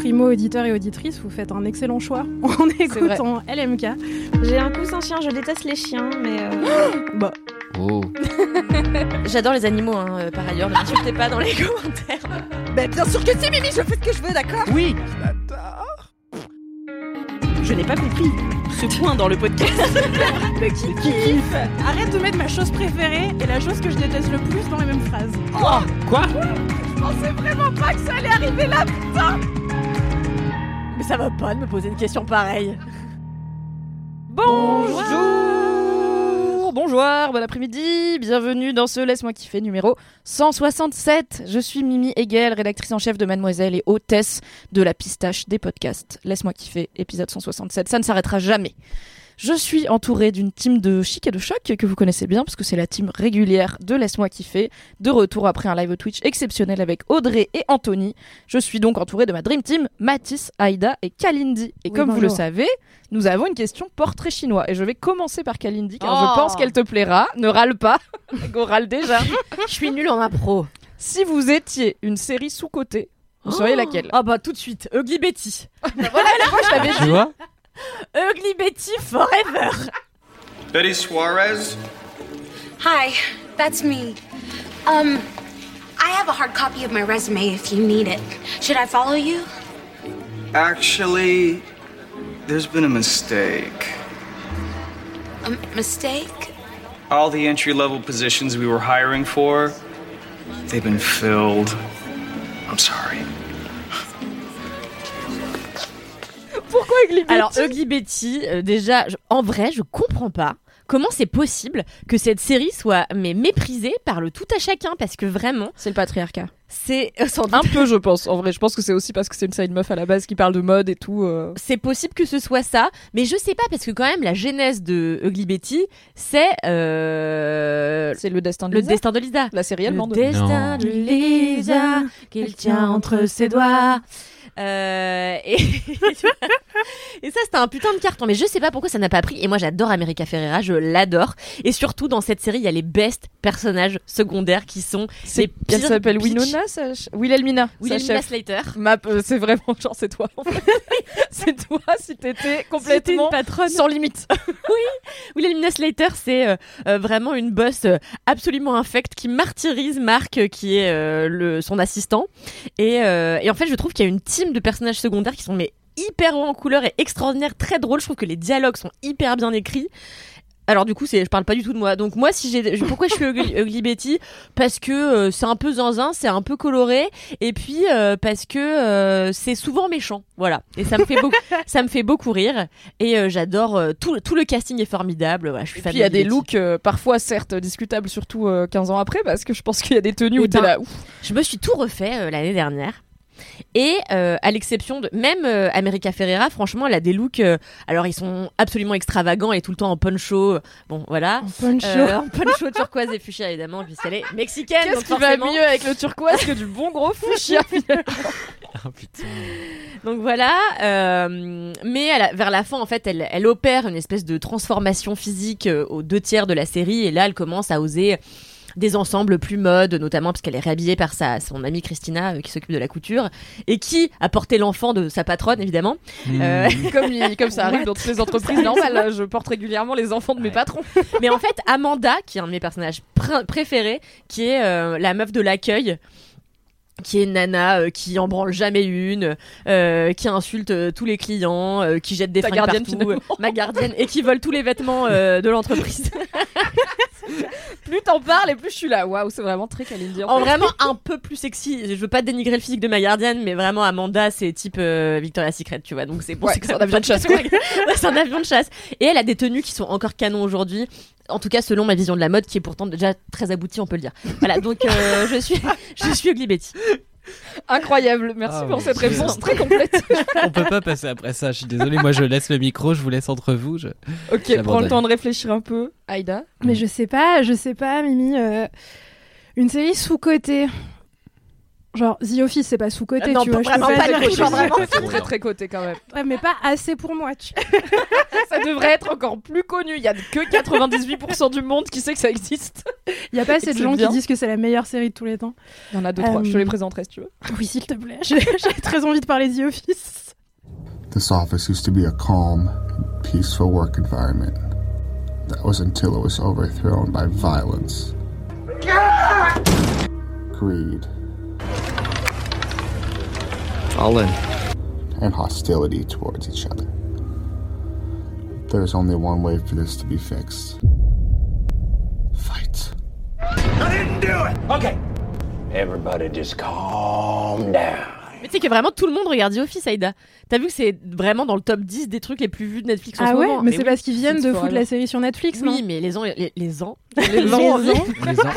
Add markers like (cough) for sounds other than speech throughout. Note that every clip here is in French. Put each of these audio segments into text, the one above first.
Primo auditeur et auditrice, vous faites un excellent choix (laughs) en écoutant LMK. J'ai un coussin chien, je déteste les chiens, mais. euh, (gasps) Bah, Oh. (laughs) J'adore les animaux, hein, euh, par ailleurs, ne m'insultez pas dans les (laughs) commentaires. Bah bien sûr que si Mimi, je fais ce que je veux, d'accord? Oui. Je n'ai pas compris ce point dans le podcast. qui kiffe Arrête de mettre ma chose préférée et la chose que je déteste le plus dans les mêmes phrases. Quoi? Je pensais vraiment pas que ça allait arriver là Ça va pas de me poser une question pareille. Bonjour Bonjour, bon après-midi, bienvenue dans ce Laisse-moi kiffer numéro 167. Je suis Mimi Hegel, rédactrice en chef de Mademoiselle et hôtesse de la pistache des podcasts. Laisse-moi kiffer, épisode 167, ça ne s'arrêtera jamais. Je suis entourée d'une team de chic et de choc que vous connaissez bien parce que c'est la team régulière de Laisse-moi kiffer, de retour après un live Twitch exceptionnel avec Audrey et Anthony. Je suis donc entourée de ma dream team, Mathis, Aïda et Kalindi. Et Oui, comme vous le savez, nous avons une question portrait chinois et je vais commencer par Kalindi car Oh. je pense qu'elle te plaira. Ne râle pas, (laughs) Go râle déjà. Je suis nulle en impro. Si vous étiez une série sous-cotée, vous seriez laquelle? Ah bah tout de suite, Ugly Betty. Voilà, moi je l'avais Tu vois? Ugly Betty forever. Betty Suarez? Hi, that's me. Um, I have a hard copy of my resume if you need it. Should I follow you? Actually, there's been a mistake. A mistake? All the entry level positions we were hiring for, they've been filled. I'm sorry. Pourquoi Ugly Betty Alors Ugly Betty, euh, déjà, je- en vrai, je comprends pas. Comment c'est possible que cette série soit mais méprisée par le tout à chacun parce que vraiment C'est le patriarcat. c'est euh, sans doute- Un peu, je pense. En vrai, je pense que c'est aussi parce que c'est une side meuf à la base qui parle de mode et tout. euh. c'est possible que ce soit ça, mais je sais pas parce que quand même la genèse de Ugly Betty, c'est euh, C'est le destin de le Lisa. destin de Lisa. La série Le allemande. destin de Lisa qu'il tient entre ses doigts. Euh, et, (laughs) et ça c'était un putain de carton mais je sais pas pourquoi ça n'a pas pris et moi j'adore America Ferrera je l'adore et surtout dans cette série il y a les best personnages secondaires qui sont C'est- Elle s'appelle. Winona, ch- Wilhelmina. Slater euh, c'est vraiment genre c'est toi. en fait. (laughs) c'est toi si t'étais complètement une patronne sans limite. (laughs) Wilhelmina Slater, c'est euh, euh, vraiment une boss absolument infecte qui martyrise Marc, qui est le, son assistant. Et, et en fait, je trouve qu'il y a une team de personnages secondaires qui sont mais hyper hauts en couleur et extraordinaires, très drôles. Je trouve que les dialogues sont hyper bien écrits. Alors du coup, c'est, je parle pas du tout de moi. Donc moi, si j'ai, pourquoi je suis Ugly, (laughs) Ugly Betty? Parce que euh, c'est un peu zinzin, c'est un peu coloré, et puis euh, parce que euh, c'est souvent méchant. Voilà. Et ça me fait beaucoup, (laughs) ça me fait beaucoup rire. Et j'adore tout, tout le casting est formidable. Voilà, je suis Et fan puis il y a de des looks parfois certes discutables, surtout euh, 15 ans après, parce que je pense qu'il y a des tenues Eh où t'es ben, là. ouf. Je me suis tout refait l'année dernière. Et euh, à l'exception de même euh, America Ferrera, franchement, elle a des looks. euh, alors ils sont absolument extravagants et tout le temps en poncho. Bon, voilà. Poncho. Euh, en poncho turquoise et fuchsia évidemment, puisqu'elle est mexicaine. Qu'est-ce qui va mieux avec le turquoise que du bon gros fuchsia (laughs) Ah putain. Donc voilà, euh, mais vers la fin, en fait, elle, elle opère une espèce de transformation physique euh, aux deux tiers de la série, et là, elle commence à oser des ensembles plus mode, notamment parce qu'elle est réhabillée par sa, son amie Christina euh, qui s'occupe de la couture et qui a porté l'enfant de sa patronne évidemment. Euh, (laughs) comme, il- comme ça arrive dans toutes les entreprises normales. (laughs) Je porte régulièrement les enfants de mes patrons. (laughs) Mais en fait, Amanda, qui est un de mes personnages pr- préférés, qui est euh, la meuf de l'accueil, qui est nana euh, qui en branle jamais une, euh, qui insulte euh, tous les clients, qui jette des Ta fringues gardienne, partout, ma gardienne, et qui vole tous les vêtements de l'entreprise. (laughs) Plus t'en parles et plus je suis là. Waouh, c'est vraiment très Kalindi. Dion. En vraiment un peu plus sexy. Je veux pas dénigrer le physique de ma gardienne, mais vraiment Amanda, c'est type euh, Victoria's Secret, tu vois. Donc c'est bon, Ouais, c'est un (laughs) avion de chasse, (laughs) c'est un avion de chasse. Et elle a des tenues qui sont encore canon aujourd'hui. En tout cas, selon ma vision de la mode, qui est pourtant déjà très aboutie, on peut le dire. Voilà, donc euh, je suis, je suis Betty. Incroyable. Merci Ah, pour cette Dieu. réponse très complète. (laughs) On peut pas passer après ça. Je suis désolé. Moi, je laisse le micro. Je vous laisse entre vous. Je... ok, prends le temps de réfléchir un peu. Aïda. Mais je sais pas, je sais pas, Mimi. euh, une série sous-cotée. Genre, The Office, c'est pas sous-côté, tu vois. pas- je vraiment pas genre vraiment. C'est très très coté quand même. Ouais, mais pas assez pour moi, tu (laughs) Ça devrait être encore plus connu. Il y a que 98% du monde qui sait que ça existe. Il y a pas assez de gens bien. qui disent que c'est la meilleure série de tous les temps. Il y en a deux trois. Euh, Je te les présenterai si tu veux. Oui, s'il te plaît. J'ai très envie de parler The Office. This office used to be a calm, peaceful work environment. That was until it was overthrown by violence, greed, All in. and hostility towards each other. There's only one way for this to be fixed fight. I didn't do it! Okay. Everybody just calm down. Mais tu sais que vraiment tout le monde regarde The Office, Aïda. T'as vu que c'est vraiment dans le top 10 des trucs les plus vus de Netflix en Ah ce ouais, moment. mais c'est oui. parce qu'ils viennent de foutre la série sur Netflix, non Oui, mais les gens, les, (laughs) les ans, Les ans. (laughs)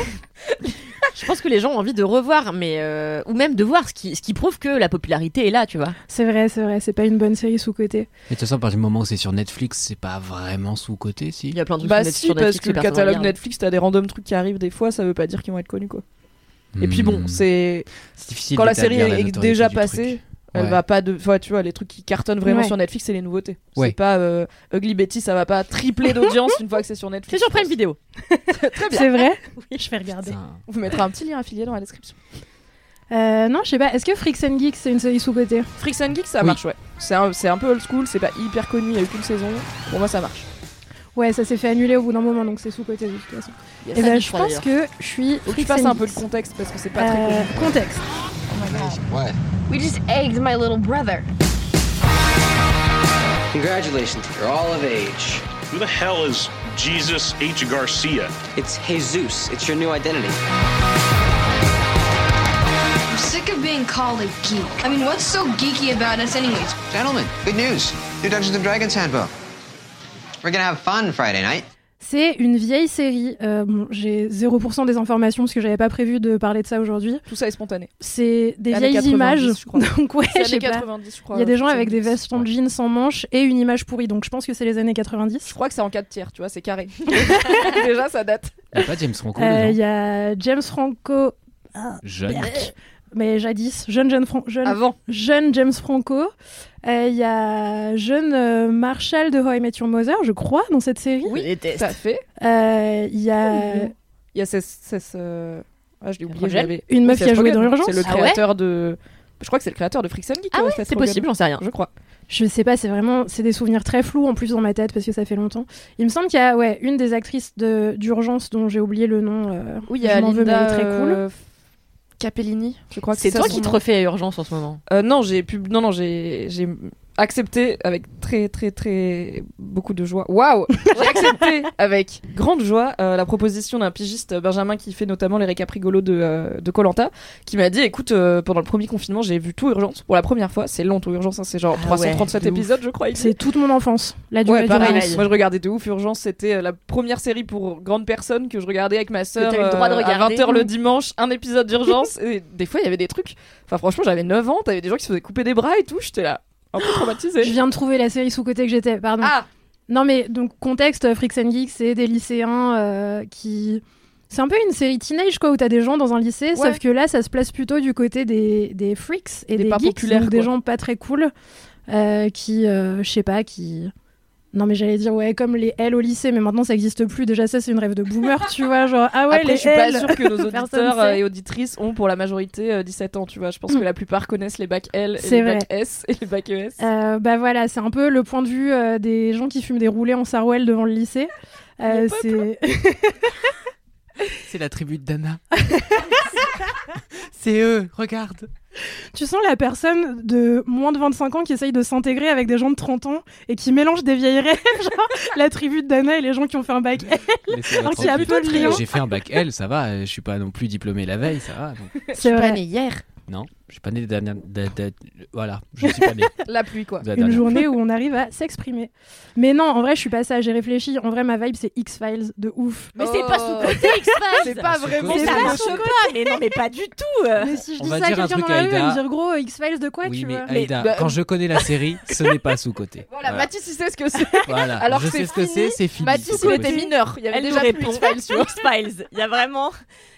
Je pense que les gens ont envie de revoir, mais euh, ou même de voir ce qui, ce qui prouve que la popularité est là, tu vois. C'est vrai, c'est vrai, c'est pas une bonne série sous-côté. Mais de toute façon, à partir du moment où c'est sur Netflix, c'est pas vraiment sous-côté, si. Il y a plein de trucs Bah sur si, sur parce Netflix que le catalogue regarde. Netflix, t'as des random trucs qui arrivent des fois, ça veut pas dire qu'ils vont être connus quoi. Et puis bon, Hmm. c'est C'est difficile quand la série est déjà passée, truc. elle Ouais. va pas de, enfin, tu vois, les trucs qui cartonnent vraiment Ouais. sur Netflix, c'est les nouveautés. Ouais. C'est pas euh, Ugly Betty, ça va pas tripler d'audience (laughs) une fois que c'est sur C'est Netflix. sur je Prime. Vidéo. (laughs) Très bien. C'est vrai (laughs) Oui, je vais regarder. Putain. On vous mettra un petit lien affilié dans la description. Euh, non, je sais pas, est-ce que Freaks and Geeks c'est une série sous-côté Freaks and Geeks, ça Oui. marche, ouais. C'est un, c'est un peu old school, c'est pas hyper connu, il y a eu qu'une saison. Pour moi, ça marche. Ouais, ça s'est fait annuler au bout d'un moment, donc c'est sous-côté de toute façon. Il Et eh ben, je je pense que je suis Faut que tu Freaks fasses un peu le contexte parce que c'est pas très Euh, connu. contexte. What? We just egged my little brother. Congratulations, you're all of age. Who the hell is Jesus H. Garcia? It's Jesus. It's your new identity. I'm sick of being called a geek. I mean, what's so geeky about us, anyways? Gentlemen, good news. New Dungeons and Dragons handbook. We're gonna have fun Friday night. C'est une vieille série. euh, bon, j'ai 0% des informations parce que j'avais pas prévu de parler de ça aujourd'hui. Tout ça est spontané. C'est des vieilles 90, images. je crois. (laughs) Donc ouais, C'est je sais années pas. 90, je crois. Il y a des gens avec des Geeks. vestes en jean sans manches et une image pourrie. Donc je pense que c'est les années 90. Je crois que c'est en 4 tiers, tu vois, c'est carré. (laughs) Déjà, ça date. Il y a pas James Franco Euh, Il y a James Franco, Jeune. Mais jadis, jeune, jeune, Fran- jeune, Avant. jeune James Franco. Euh, Il y a jeune euh, Marshall de How I Met Your Mother, je crois, dans cette série. Oui, Je tout à fait. Euh, Il y a Il y a Cess, euh, Ah, je l'ai oublié. J'avais- une Oui, meuf qui a joué dans Urgence. C'est le Ah ouais créateur de. Je crois que c'est le créateur de Freaks and Geeks. Ah ouais, c'est possible, j'en sais rien. Je crois. Je sais pas, c'est vraiment, c'est des souvenirs très flous en plus dans ma tête parce que ça fait longtemps. Il me semble qu'il y a ouais une des actrices de d'urgence dont j'ai oublié le nom. euh, Oui, il y a je veux, mais Linda est très cool. Capellini. Je crois que C'est toi qui te refais à urgence en ce moment. Euh, non, j'ai pu... non, non, j'ai, j'ai accepté avec très, très, très beaucoup de joie. Waouh (laughs) J'ai accepté avec grande joie euh, la proposition d'un pigiste Benjamin qui fait notamment les récaps rigolos de euh, de Colanta, qui m'a dit, écoute, euh, pendant le premier confinement, j'ai vu tout Urgence pour la première fois. C'est long tout Urgence, hein, c'est genre Ah ouais, 337 de ouf. épisodes, je crois. C'est toute mon enfance. La durée Ouais, du pareil. Moi, je regardais de ouf Urgence. C'était euh, la première série pour grandes personnes que je regardais avec ma sœur à regarder. 20h le dimanche, un épisode d'Urgence. et des fois, il y avait des trucs. Enfin, franchement, j'avais 9 ans. T'avais des gens qui se faisaient couper des bras et tout. J'étais là, un peu traumatisée. Je viens de trouver la série sous côté que j'étais. Pardon. Ah Non mais donc contexte euh, Freaks and Geeks, c'est des lycéens euh, qui c'est un peu une série teenage quoi où t'as des gens dans un lycée, Ouais. sauf que là ça se place plutôt du côté des, des freaks et Des des, pas geeks, donc des gens pas très cool euh, qui euh, je sais pas qui non mais j'allais dire ouais comme les L au lycée mais maintenant ça existe plus déjà ça c'est une rêve de boomer tu vois genre ah ouais Après, les je suis pas L sûre que nos (laughs) auditeurs euh, et auditrices ont pour la majorité euh, 17 ans, tu vois. Je pense Mm. que la plupart connaissent les bacs L et C'est les vrai. bacs S et les bacs ES. Euh, bah voilà, c'est un peu le point de vue euh, des gens qui fument des roulés en Sarwell devant le lycée. Euh, c'est (laughs) (laughs) C'est la tribu de Dana. (laughs) C'est eux, regarde. Tu sens la personne de moins de 25 ans qui essaye de s'intégrer avec des gens de 30 ans et qui mélange des vieilles rêves, (laughs) genre la tribu de Dana et les gens qui ont fait un bac L. Laissez-la Alors qu'il y a tranquille. peu de liens. J'ai fait un bac L, ça va. Je suis pas non plus diplômé la veille, ça va. donc. C'est Pas vrai. né hier. Non, je suis pas né de dernière- de- de- Voilà, je suis pas né. (laughs) La pluie, quoi. de la Une dernière. journée où on arrive à s'exprimer. Mais non, en vrai, je suis pas ça. J'ai réfléchi. En vrai, ma vibe, c'est X-Files de ouf. Mais c'est pas Oh. sous-côté X-Files C'est pas sous-côté. vraiment Mais C'est ça pas marche pas Mais non, mais pas du tout euh. Mais si je On dis va ça à dire un quelqu'un truc dans la à rue, elle me Aïda. dire gros X-Files de quoi Oui, tu mais vois? Aïda, bah, quand je connais la série, (laughs) ce n'est pas sous-côté. Voilà, Mathis, il sait ce que c'est. (laughs) Voilà, Alors je que sais c'est ce que fini. c'est, c'est fini. Mathis, il était mineur. Il y avait Elle déjà plus répond X-Files, vois. X-Files. Il y a vraiment,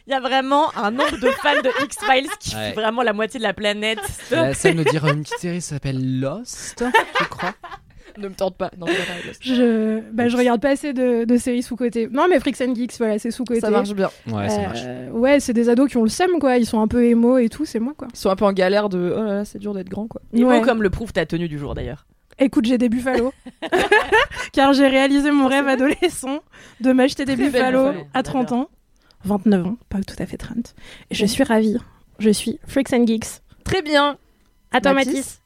il y a vraiment un nombre de fans de X-Files qui Ouais. fait vraiment la moitié de la planète. Essaie de me dire une petite série qui s'appelle Lost, je crois. (laughs) Ne me tente pas. Non. Je, bah, je regarde pas assez de, de séries sous-côté. Non, mais Freaks and Geeks, voilà, c'est sous-côté. Ça marche bien. Ouais, ça marche. Euh, ouais, c'est des ados qui ont le seum, quoi. Ils sont un peu émo et tout, c'est moi, quoi. Ils sont un peu en galère de. Oh là là, c'est dur d'être grand, quoi. Ouais. mots comme le prouve ta tenue du jour d'ailleurs. Écoute, j'ai des buffalo. (laughs) Car j'ai réalisé mon rêve adolescent de m'acheter des buffalo. à 30 ans. 29 ans, pas tout à fait 30. Et je suis ravie. Je suis Freaks and Geeks. Très bien. À toi, Mathis Mathis.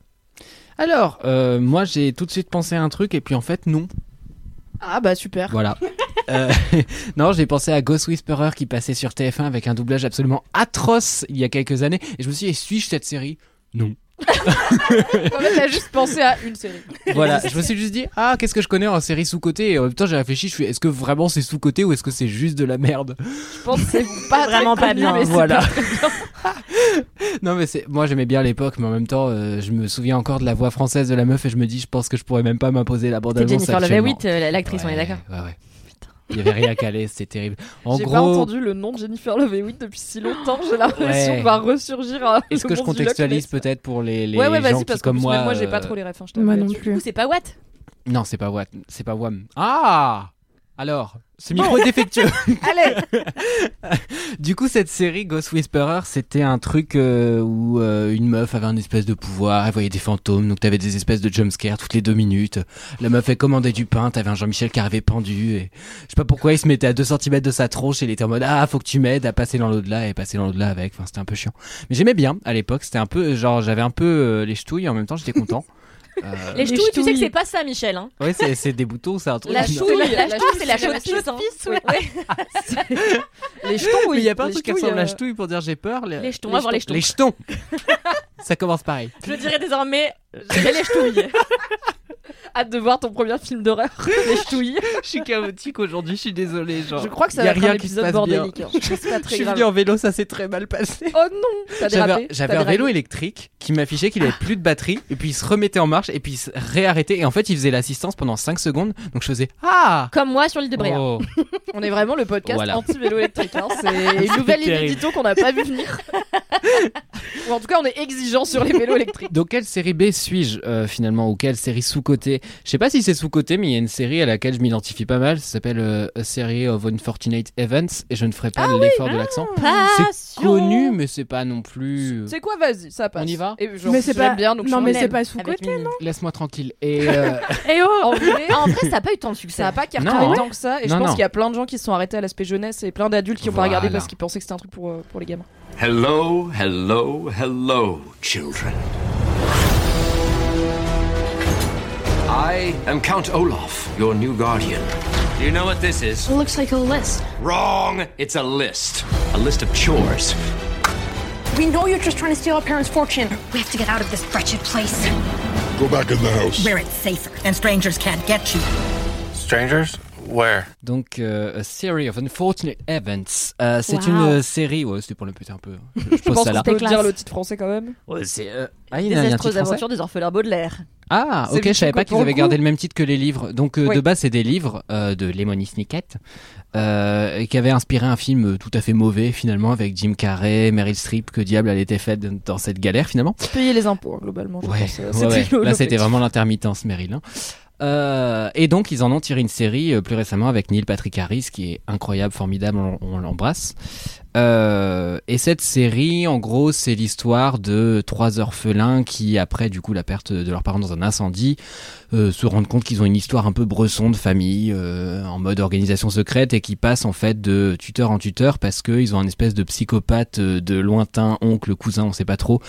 Alors, euh, moi j'ai tout de suite pensé à un truc et puis en fait non. Ah bah super. Voilà. Euh, (laughs) non, j'ai pensé à Ghost Whisperer qui passait sur TF1 avec un doublage absolument atroce il y a quelques années et je me suis dit, suis-je cette série? Non. (laughs) En fait, t'as juste pensé à une série. Voilà, (laughs) je me suis juste dit, ah, qu'est-ce que je connais en série sous-côté Et en même temps, j'ai réfléchi, je suis, est-ce que vraiment c'est sous-côté ou est-ce que c'est juste de la merde? Je pense que c'est pas Vraiment très pas bien. mais c'est Voilà. pas très bien. (laughs) Non, mais c'est, moi j'aimais bien l'époque, mais en même temps, euh, je me souviens encore de la voix française de la meuf et je me dis, je pense que je pourrais même pas m'imposer la bande C'est annonce. Jennifer actuellement. Hewitt, euh, l'actrice, on est d'accord. Ouais, ouais. Il y avait rien à caler, c'était terrible. En J'ai gros, pas entendu le nom de Jennifer Love Hewitt depuis si longtemps. J'ai l'impression Ouais. qu'on va ressurgir. à est-ce le que je contextualise peut-être pour les, les Ouais, ouais, gens vas-y, qui, parce que comme moi, moi, j'ai pas euh, trop les refs. je t'avoue Moi non plus. Du coup, c'est pas Watt Non, c'est pas Watt, c'est pas Wham. Ah Alors, ce micro est défectueux. (laughs) Allez (laughs) Du coup, cette série Ghost Whisperer, c'était un truc euh, où euh, une meuf avait un espèce de pouvoir, elle voyait des fantômes, donc t'avais des espèces de jumpscares toutes les deux minutes. La meuf, elle commandait du pain, t'avais un Jean-Michel qui arrivait pendu, et je sais pas pourquoi il se mettait à 2 cm de sa tronche, et il était en mode ah faut que tu m'aides à passer dans l'au-delà et passer dans l'au-delà avec. Enfin, c'était un peu chiant. Mais j'aimais bien à l'époque, c'était un peu genre j'avais un peu euh, les ch'touilles, en même temps j'étais content. (laughs) Euh, Les ch'touilles, tu sais que c'est pas ça, Michel. Hein. Ouais, c'est, c'est des boutons, c'est un truc. La (laughs) chouille, la, la c'est la chouille, chaude-pisse. hein. ouais. Ouais. Les jetons, oui. Il y a pas un truc qui ressemble à euh, ch'touille pour dire j'ai peur Les jetons, on va voir les jetons. Les jetons (laughs) Ça commence pareil. Je dirais désormais, j'ai les ch'touilles. (laughs) Hâte de voir ton premier film d'horreur. (laughs) Les ch'touilles. Je suis chaotique aujourd'hui, je suis désolé. Genre, Je crois que ça y va a être un rien qui se épisode passe bordélique. hein. C'est pas (laughs) Je suis grave. venu en vélo, ça s'est très mal passé. Oh non T'as J'avais, dérapé j'avais T'as un vélo électrique qui m'affichait qu'il avait plus de batterie et puis il se remettait en marche et puis il se réarrêtait et en fait il faisait l'assistance pendant 5 secondes donc je faisais ah Comme moi sur l'île de Bréa. Oh. (laughs) On est vraiment le podcast Voilà. anti-vélo électrique. hein. C'est une nouvelle ligne terrible. édito qu'on n'a pas vu venir. Ou en tout cas, on est exigeant sur les vélos électriques. Donc quelle série B suis-je euh, finalement ou quelle série Je sais pas si c'est sous-côté mais il y a une série à laquelle je m'identifie pas mal, ça s'appelle euh, A Series of Unfortunate Events et je ne ferai pas l'effort de l'accent. C'est connu mais c'est pas non plus... C'est quoi, vas-y, ça passe. On y va Et genre, Mais c'est pas. bien, donc je non, mais c'est pas sous côté. Mimi. Laisse-moi tranquille. Et (laughs) euh, Eh oh En vrai, Ah, (laughs) en vrai, ça a pas eu tant de succès. ça a pas Non. cartonné tant que ça. Et je Non, pense non. qu'il y a plein de gens qui se sont arrêtés à l'aspect jeunesse et plein d'adultes qui ont pas regardé Voilà. parce qu'ils pensaient que c'était un truc pour, euh, pour les gamins. Hello, hello, hello, children. I am Count Olaf, your new guardian. Do you know what this is? It looks like a list. Wrong! It's a list. A list of chores. We know you're just trying to steal our parents' fortune. We have to get out of this wretched place. Go back in the house. Where it's safer and strangers can't get you. Strangers? Where? donc euh, A Series of Unfortunate Events, Euh, c'est Wow. une euh, série, ouais c'était pour le péter un peu. (laughs) Je, je Je pense ça qu'on peut classe. dire le titre français quand même. Ouais, c'est, euh, Ah, il y a- il y a un Désastreuse titre français aventure des orphelins Baudelaire. Ah, ok, je savais pas qu'ils avaient gardé le même titre que les livres. Donc euh, Oui. de base, c'est des livres euh, de Lemony Snicket euh, et qui avaient inspiré un film tout à fait mauvais finalement avec Jim Carrey, Meryl Streep. Que diable elle était faite dans cette galère finalement Payer les impôts, hein, globalement. Je Ouais, pense, ouais, là c'était vraiment l'intermittence Meryl. hein. Euh, et donc ils en ont tiré une série euh, plus récemment avec Neil Patrick Harris qui est incroyable, formidable, on, on l'embrasse. Euh, et cette série, en gros, c'est l'histoire de trois orphelins qui, après du coup la perte de leurs parents dans un incendie, euh, se rendent compte qu'ils ont une histoire un peu bresson de famille, euh, en mode organisation secrète, et qui passent en fait de tuteur en tuteur parce qu'ils ont un espèce de psychopathe de lointain oncle, cousin, on sait pas trop,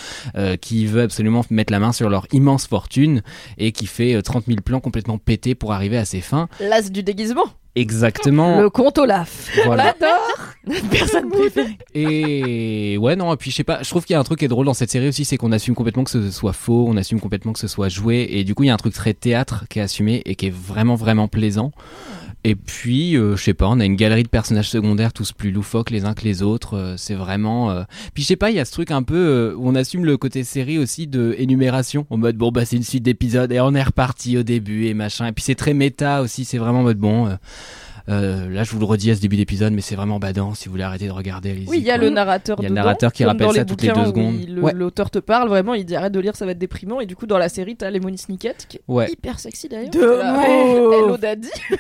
qui veut absolument mettre la main sur leur immense fortune et qui fait euh, 30 000 plans complètement pétés pour arriver à ses fins. L'as du déguisement. Exactement. Le compte Olaf. Voilà. On l'adore. Personne préférée. Et ouais, non, et puis je sais pas, je trouve qu'il y a un truc qui est drôle dans cette série aussi, c'est qu'on assume complètement que ce soit faux, on assume complètement que ce soit joué, et du coup, il y a un truc très théâtre qui est assumé et qui est vraiment, vraiment plaisant. Et puis, euh, je sais pas, on a une galerie de personnages secondaires tous plus loufoques les uns que les autres. euh, c'est vraiment. euh, Puis je sais pas, il y a ce truc un peu euh, où on assume le côté série aussi de énumération, en mode bon bah c'est une suite d'épisodes et on est reparti au début et machin. Et puis c'est très méta aussi, c'est vraiment en mode bon. Euh, là, je vous le redis à ce début d'épisode, mais c'est vraiment badant. Si vous voulez arrêter de regarder, allez-y. Oui, il y a quoi. le narrateur Il y a le narrateur qui rappelle ça les toutes les bouquins deux secondes. Ouais. L'auteur te parle, vraiment, il dit arrête de lire, ça va être déprimant. Et du coup, dans la série, t'as Lemony Snicket, qui est Ouais. hyper sexy d'ailleurs. De. Hello Daddy. (laughs)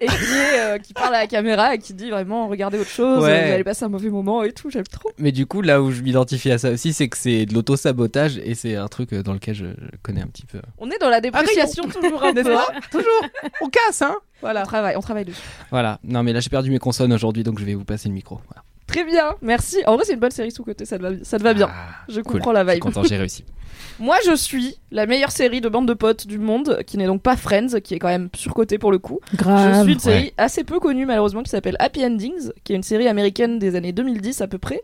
et qui, est, euh, qui parle à la caméra et qui dit vraiment regardez autre chose, Ouais. vous allez passer un mauvais moment et tout, j'aime trop. Mais du coup, là où je m'identifie à ça aussi, c'est que c'est de l'auto-sabotage et c'est un truc euh, dans lequel je, connais un petit peu. On est dans la dépréciation toujours un (laughs) peu. Toujours On casse, hein Voilà, on travaille, on travaille dessus. Voilà. Non, mais là, j'ai perdu mes consonnes aujourd'hui, donc je vais vous passer le micro. Voilà. Très bien, merci. En vrai, c'est une bonne série sous-côté, ça te va, ça te va bien. je Ah, Cool. comprends la Je suis vibe. content, j'ai (laughs) réussi. Moi, je suis la meilleure série de bande de potes du monde, qui n'est donc pas Friends, qui est quand même surcotée pour le coup. Grave. Je suis une série Ouais. assez peu connue malheureusement qui s'appelle Happy Endings, qui est une série américaine des années 2010 à peu près,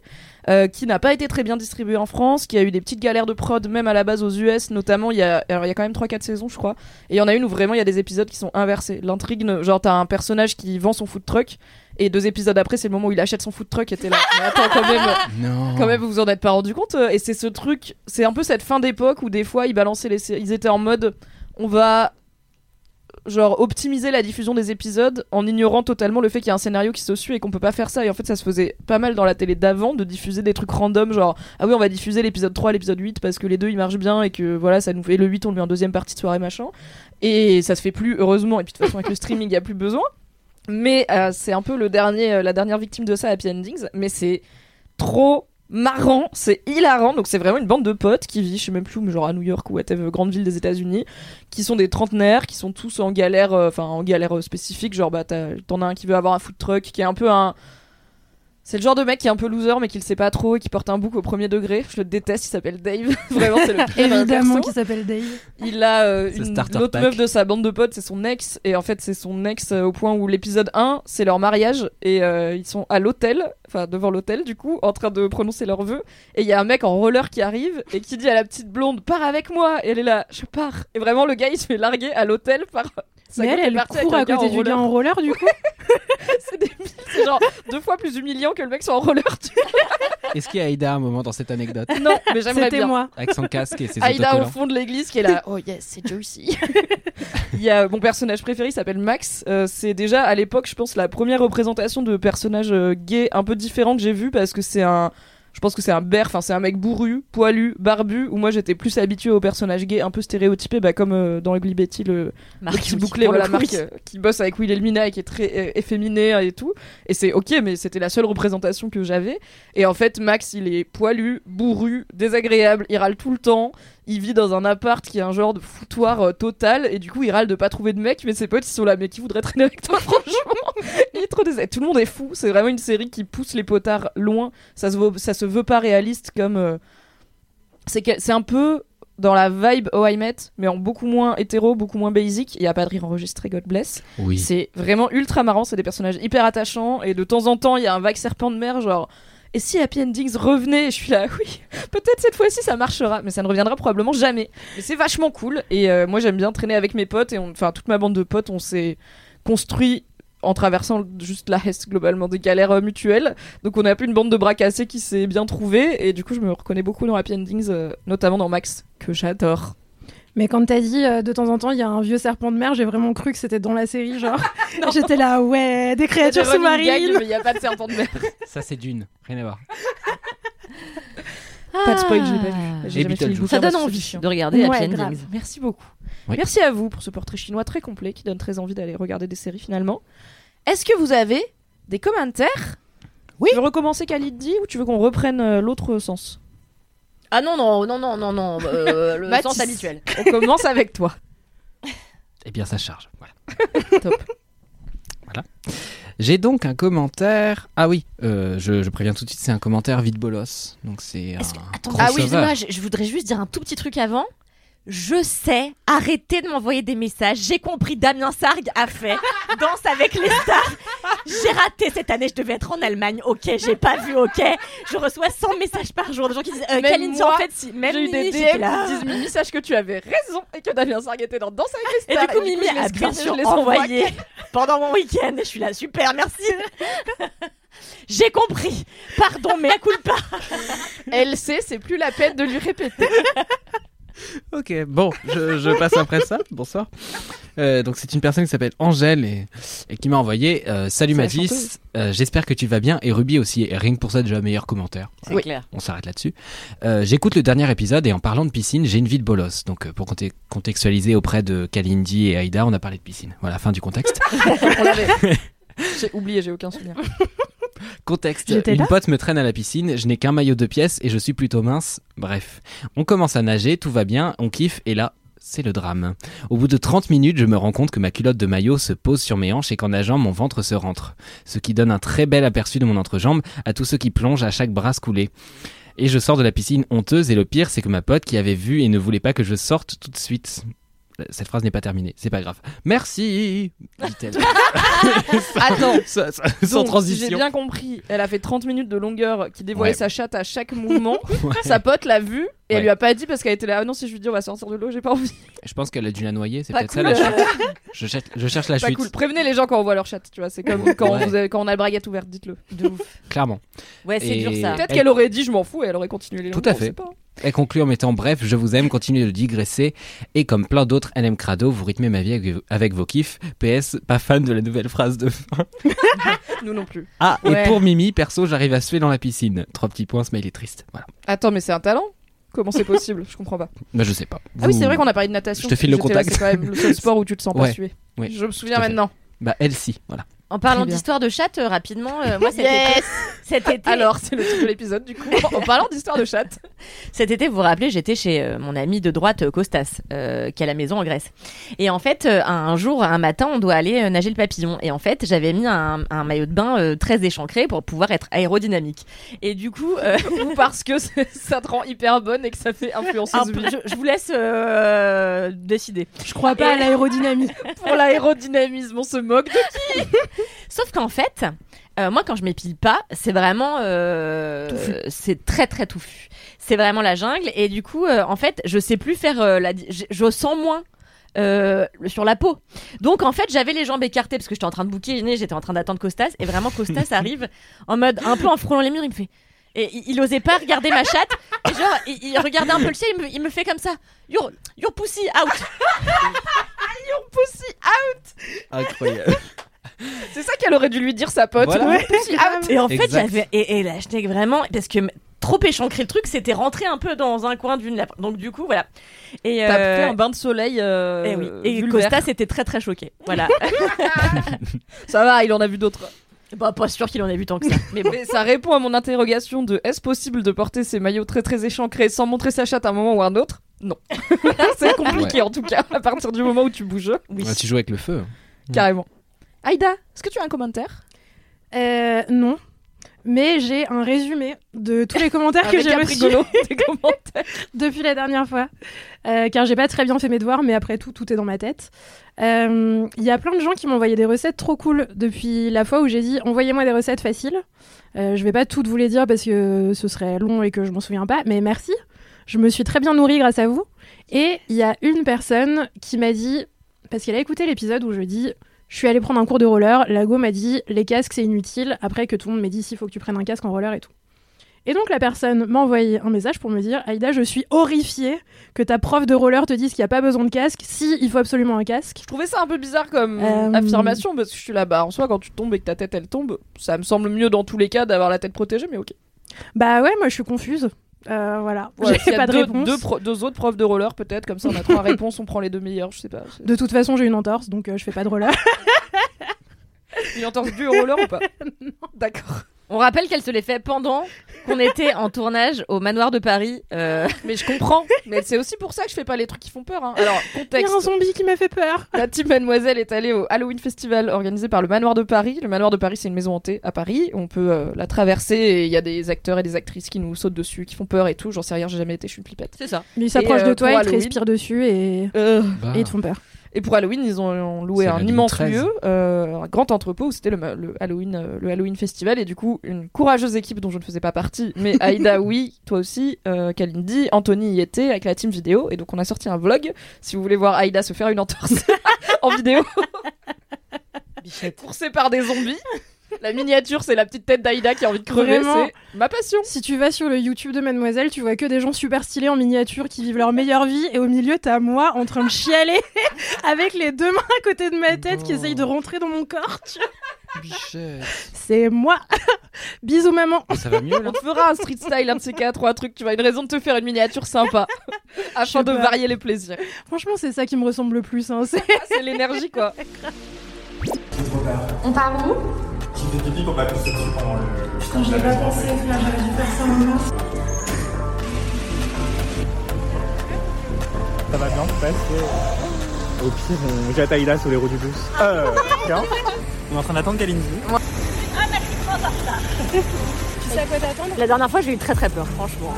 euh, qui n'a pas été très bien distribuée en France, qui a eu des petites galères de prod même à la base aux US, notamment il y a, alors il y a quand même 3-4 saisons je crois, et il y en a une où vraiment il y a des épisodes qui sont inversés. L'intrigue, ne- genre t'as un personnage qui vend son food truck, et deux épisodes après c'est le moment où il achète son food truck, et t'es là, (laughs) mais attends quand même... Non. Quand même, vous vous en êtes pas rendu compte. euh, Et c'est ce truc, c'est un peu cette fin d'époque où des fois ils balançaient les sé- ils étaient en mode on va genre optimiser la diffusion des épisodes en ignorant totalement le fait qu'il y a un scénario qui se suit et qu'on peut pas faire ça. Et en fait, ça se faisait pas mal dans la télé d'avant de diffuser des trucs random, genre ah oui, on va diffuser l'épisode 3, l'épisode 8 parce que les deux ils marchent bien et que voilà, ça nous fait le 8, on le met en deuxième partie de soirée machin. Et ça se fait plus, heureusement. Et puis de toute façon, avec le streaming, il y a plus besoin. Mais euh, c'est un peu le dernier, euh, la dernière victime de ça, Happy Endings. Mais c'est trop marrant, c'est hilarant. Donc c'est vraiment une bande de potes qui vit, je sais même plus où, mais genre à New York ou whatever, grande ville des États-Unis, qui sont des trentenaires, qui sont tous en galère, euh, enfin en galère euh, spécifique. Genre bah t'en as un qui veut avoir un food truck, qui est un peu un c'est le genre de mec qui est un peu loser mais qui le sait pas trop et qui porte un bouc au premier degré. Je le déteste, il s'appelle Dave. (laughs) Vraiment, c'est le pire Évidemment perso. qui s'appelle Dave. Il a euh, une l'autre meuf de sa bande de potes, c'est son ex et en fait c'est son ex euh, au point où l'épisode 1, c'est leur mariage et euh, ils sont à l'hôtel, enfin devant l'hôtel du coup, en train de prononcer leurs vœux et il y a un mec en roller qui arrive et qui dit à la petite blonde "Pars avec moi." Et elle est là, "Je pars." Et vraiment le gars, il se fait larguer à l'hôtel par sa Mais elle, elle partie court à côté du gars en roller du coup. (laughs) (laughs) c'est débile, c'est genre deux fois plus humiliant que le mec soit en roller. Est-ce qu'il y a Aïda à un moment dans cette anecdote non, mais j'aimerais C'était bien. moi. Avec son casque et ses Aïda au autocollants fond de l'église qui est là. Oh yes, c'est Joycey. (laughs) Il y a mon personnage préféré, il s'appelle Max. Euh, c'est déjà à l'époque, je pense, la première représentation de personnage euh, gay un peu différent que j'ai vu parce que c'est un. Je pense que c'est un bear, enfin c'est un mec bourru, poilu, barbu, où moi j'étais plus habitué aux personnages gays un peu stéréotypés, bah, comme euh, dans Ugly Betty, le, Marc, le petit oui, bouclé, pour le voilà, Marc euh, qui bosse avec Will Elmina et qui est très euh, efféminé et tout. Et c'est ok, mais c'était la seule représentation que j'avais. Et en fait, Max, il est poilu, bourru, désagréable, il râle tout le temps. Il vit dans un appart qui est un genre de foutoir euh, total. Et du coup, il râle de pas trouver de mec, mais ses potes, ils sont là. Mais qui voudrait traîner avec toi, (laughs) franchement? Il est trop désagréable. Tout le monde est fou. C'est vraiment une série qui pousse les potards loin. Ça se veut, ça se veut pas réaliste comme. euh, C'est un peu dans la vibe Oh I Met, mais en beaucoup moins hétéro, beaucoup moins basic. Il y a pas de rire enregistré, God bless. Oui. C'est vraiment ultra marrant, c'est des personnages hyper attachants et de temps en temps il y a un vague serpent de mer genre et si Happy Endings revenait je suis là oui peut-être cette fois-ci ça marchera. Mais ça ne reviendra probablement jamais. Mais c'est vachement cool. Et euh, moi j'aime bien traîner avec mes potes et enfin toute ma bande de potes on s'est construit en traversant juste la Hesse globalement des galères euh, mutuelles. Donc on a peu une bande de bras cassés qui s'est bien trouvée. Et du coup je me reconnais beaucoup dans Happy Endings euh, notamment dans Max que j'adore Mais quand t'as dit euh, de temps en temps il y a un vieux serpent de mer, j'ai vraiment cru que c'était dans la série genre. (laughs) (laughs) J'étais là ouais des créatures sous-marines. mais il n'y a pas de serpent de mer (laughs) Ça, c'est d'une. Rien à voir. Pas de spoil, je l'ai pas vu. Ah. J'ai jamais le Ça donne envie chiant. de regarder Ouais, Happy. Endings. Merci beaucoup. Oui. Merci à vous pour ce portrait chinois très complet qui donne très envie d'aller regarder des séries finalement. Est-ce que vous avez des commentaires? Tu veux recommencer Khalid dit ou tu veux qu'on reprenne euh, l'autre sens? Ah non, non, non, non, non, non, euh, (laughs) le Mathis, sens habituel. On commence avec toi. (laughs) Eh bien, ça charge. Voilà. (laughs) Top. Voilà. J'ai donc un commentaire. Ah oui, euh, je, je préviens tout de suite, c'est un commentaire vide bolos. Donc c'est un Attends, crossover. ah oui, excuse-moi, je, je voudrais juste dire un tout petit truc avant. Je sais, arrêtez de m'envoyer des messages. J'ai compris, Damien Sargue a fait (laughs) Danse avec les stars. J'ai raté cette année, je devais être en Allemagne. Ok, j'ai pas vu, ok. Je reçois 100 messages par jour de gens qui disent euh, Même Kalindi, en moi, fait, si. Même J'ai eu des Mimi, DM là. qui disent Mimi, sache que tu avais raison et que Damien Sargue était dans Danse avec les Et stars. du coup, Mimi a bien et sûr je envoyé pendant mon week-end. Et je suis là, super, merci. (laughs) J'ai compris. Pardon, mais à culpa. (laughs) Elle sait, c'est plus la peine de lui répéter. (laughs) Ok, bon, je, je passe après ça. Bonsoir. Euh, donc c'est une personne qui s'appelle Angèle et, et qui m'a envoyé euh, Salut chanteuse. euh, j'espère que tu vas bien et Ruby aussi. Et rien que pour ça déjà meilleur commentaire. C'est clair. On s'arrête là-dessus. Euh, J'écoute le dernier épisode et en parlant de piscine, j'ai une vie de bolos. Donc euh, pour contextualiser auprès de Kalindi et Aïda, on a parlé de piscine. Voilà, fin du contexte. (laughs) On l'avait. (laughs) J'ai oublié, j'ai aucun souvenir. Contexte, une pote me traîne à la piscine, je n'ai qu'un maillot de pièces et je suis plutôt mince. Bref, on commence à nager, tout va bien, on kiffe et là, c'est le drame. Au bout de 30 minutes, je me rends compte que ma culotte de maillot se pose sur mes hanches et qu'en nageant, mon ventre se rentre. Ce qui donne un très bel aperçu de mon entrejambe à tous ceux qui plongent à chaque brasse coulée. Et je sors de la piscine honteuse et le pire, c'est que ma pote qui avait vu et ne voulait pas que je sorte tout de suite. Cette phrase n'est pas terminée, c'est pas grave. Merci, dit-elle. (laughs) Attends. (laughs) Donc, sans si transition. j'ai bien compris, elle a fait 30 minutes de longueur qui dévoilait Ouais. sa chatte à chaque mouvement. (laughs) Ouais. Sa pote l'a vue et elle lui a pas dit parce qu'elle était là. Ah non, si je lui dis on va sortir de l'eau, j'ai pas envie. (laughs) Je pense qu'elle a dû la noyer, c'est Pas peut-être cool. ça la chute. (laughs) Je, cherche- je cherche la Pas chute, cool. Prévenez les gens quand on voit leur chatte, tu vois. C'est comme quand, Ouais. vous avez- quand on a le braguette ouverte, dites-le. De ouf. clairement. Ouais, c'est Et- dur ça. Peut-être Elle- qu'elle aurait dit je m'en fous et elle aurait continué les Tout à on fait. sait pas. Elle conclut en mettant bref, je vous aime, continuez de digresser. Et comme plein d'autres LM Crado, vous rythmez ma vie avec, avec vos kiffs. PS, pas fan de la nouvelle phrase de fin. (laughs) Nous non plus. Ah, Ouais. et pour Mimi, perso, j'arrive à suer dans la piscine. Trois petits points, ce mail est triste. Voilà. Attends, mais c'est un talent Comment c'est possible? Je comprends pas. Bah, je sais pas. Ah oui, c'est vrai qu'on a parlé de natation. Je te file le contact. C'est quand même le seul sport où tu te sens pas suer. Ouais, Je me souviens maintenant. Bah, elle si, voilà. En parlant d'histoire de chatte, euh, rapidement, euh, moi cet Yes été, (laughs) cet été, Alors, c'est le titre de l'épisode du coup. En parlant d'histoire de chatte. (laughs) Cet été, vous vous rappelez, j'étais chez euh, mon ami de droite Costas, euh, qui a la maison en Grèce. Et en fait, euh, un jour, un matin, on doit aller euh, nager le papillon. Et en fait, j'avais mis un, un maillot de bain euh, très échancré pour pouvoir être aérodynamique. Et du coup, euh, (laughs) Ou parce que ça te rend hyper bonne et que ça fait peu- je, je vous laisse euh, décider. Je crois pas Et- à l'aérodynamie. Pour l'aérodynamisme, on se moque de Sauf qu'en fait, euh, moi, quand je m'épile pas, c'est vraiment, euh, c'est très très touffu. C'est vraiment la jungle. Et du coup, euh, en fait, je sais plus faire la, je, je sens moins. euh, sur la peau. Donc en fait, j'avais les jambes écartées parce que j'étais en train de bouquiner, j'étais en train d'attendre Costas et vraiment Costas (laughs) arrive en mode un peu en frôlant les murs, il me fait et il, il osait pas regarder ma chatte et genre il, il regardait un peu le ciel, il me, il me fait comme ça. Your, your pussy out. (laughs) your pussy out. Incroyable. (laughs) C'est ça qu'elle aurait dû lui dire sa pote. Voilà. Ouais. Et en fait, j'avais. Et, et vraiment. Parce que trop échancré le truc, c'était rentré un peu dans un coin d'une lèvre. Donc, du coup, voilà. Et, T'as euh, fait un bain de soleil. euh, et oui. Et. Costa, c'était très très choqué. Voilà. (laughs) (laughs) Ça va, il en a vu d'autres. bah, pas sûr qu'il en ait vu tant que ça. Mais bon. Mais ça répond à mon interrogation de est-ce possible de porter ses maillots très très échancrés sans montrer sa chatte à un moment ou à un autre? Non. c'est compliqué en tout cas, à partir du moment où tu bouges. Oui. Ouais, tu joues avec le feu. Carrément. Aïda, est-ce que tu as un commentaire? Euh, non. Mais j'ai un résumé de tous les commentaires que j'ai reçus (laughs) depuis la dernière fois. Euh, car j'ai pas très bien fait mes devoirs, mais après tout, tout est dans ma tête. Euh, Il y a plein de gens qui m'ont envoyé des recettes trop cool depuis la fois où j'ai dit envoyez-moi des recettes faciles. Euh, je vais pas toutes vous les dire parce que ce serait long et que je m'en souviens pas, mais merci. Je me suis très bien nourrie grâce à vous. Et il y a une personne qui m'a dit, parce qu'elle a écouté l'épisode où je dis je suis allée prendre un cours de roller, Lago m'a dit les casques c'est inutile, après que tout le monde m'a dit s'il faut que tu prennes un casque en roller et tout. Et donc la personne m'a envoyé un message pour me dire Aïda, je suis horrifiée que ta prof de roller te dise qu'il n'y a pas besoin de casque, si il faut absolument un casque. Je trouvais ça un peu bizarre comme Euh, affirmation parce que je suis là, bah en soi, quand tu tombes et que ta tête elle tombe, ça me semble mieux dans tous les cas d'avoir la tête protégée, mais ok. Bah ouais, moi je suis confuse. Euh, voilà, Ouais, j'ai pas de deux, réponse. Deux, pro- deux autres profs de roller peut-être, comme ça on a trois (laughs) réponses, on prend les deux meilleures, je sais pas. De toute façon, j'ai une entorse, donc euh, je fais pas de roller. (laughs) Une entorse due au roller ou pas? (laughs) D'accord. On rappelle qu'elle se les fait pendant qu'on était en tournage au manoir de Paris. euh, (laughs) Mais je comprends. Mais c'est aussi pour ça que je fais pas les trucs qui font peur. hein. Alors, Il y contexte. a un zombie qui m'a fait peur. La team Mademoiselle est allée au Halloween Festival organisé par le Manoir de Paris. Le Manoir de Paris, c'est une maison hantée à Paris. On peut euh, la traverser et il y a des acteurs et des actrices qui nous sautent dessus, qui font peur et tout. J'en sais rien, j'ai jamais été, je suis une flippette. C'est ça. Mais ils s'approchent Et, euh, de toi, ils te respirent dessus et, Euh, Bah. et ils te font peur. Et pour Halloween, ils ont loué un immense 13. lieu, euh, un grand entrepôt où c'était le, Halloween, euh, le Halloween Festival. Et du coup, une courageuse équipe dont je ne faisais pas partie, mais (laughs) Aïda, oui, toi aussi, euh, Kalindi, Anthony y était avec la team vidéo. Et donc, on a sorti un vlog. Si vous voulez voir Aïda se faire une entorse (laughs) en vidéo, coursée par des zombies. La miniature, c'est la petite tête d'Aïda qui a envie de crever. Vraiment. C'est ma passion. Si tu vas sur le YouTube de Mademoiselle, tu vois que des gens super stylés en miniature qui vivent leur meilleure vie et au milieu t'as moi en train de chialer (laughs) avec les deux mains à côté de ma tête qui essayent de rentrer dans mon corps. tu vois. Bichette. C'est moi. (laughs) Bisous maman. Ça va mieux là On te fera un street style, un de ces quatre ou un truc. Tu vas une raison de te faire une miniature sympa (laughs) afin de varier les plaisirs. Franchement, c'est ça qui me ressemble le plus. Hein. C'est- Ah, c'est l'énergie quoi. On part où? J'ai fait pipi pour pas pisser dessus pendant le. Putain, j'avais pas pensé, j'aurais dû faire ça maintenant. Ça va bien, presque. Au pire, on jette Aïda sous les roues du bus. Euh, tiens. On est en train d'attendre Kalindi. Tu sais à quoi t'attendre? La dernière fois, j'ai eu très très peur, franchement.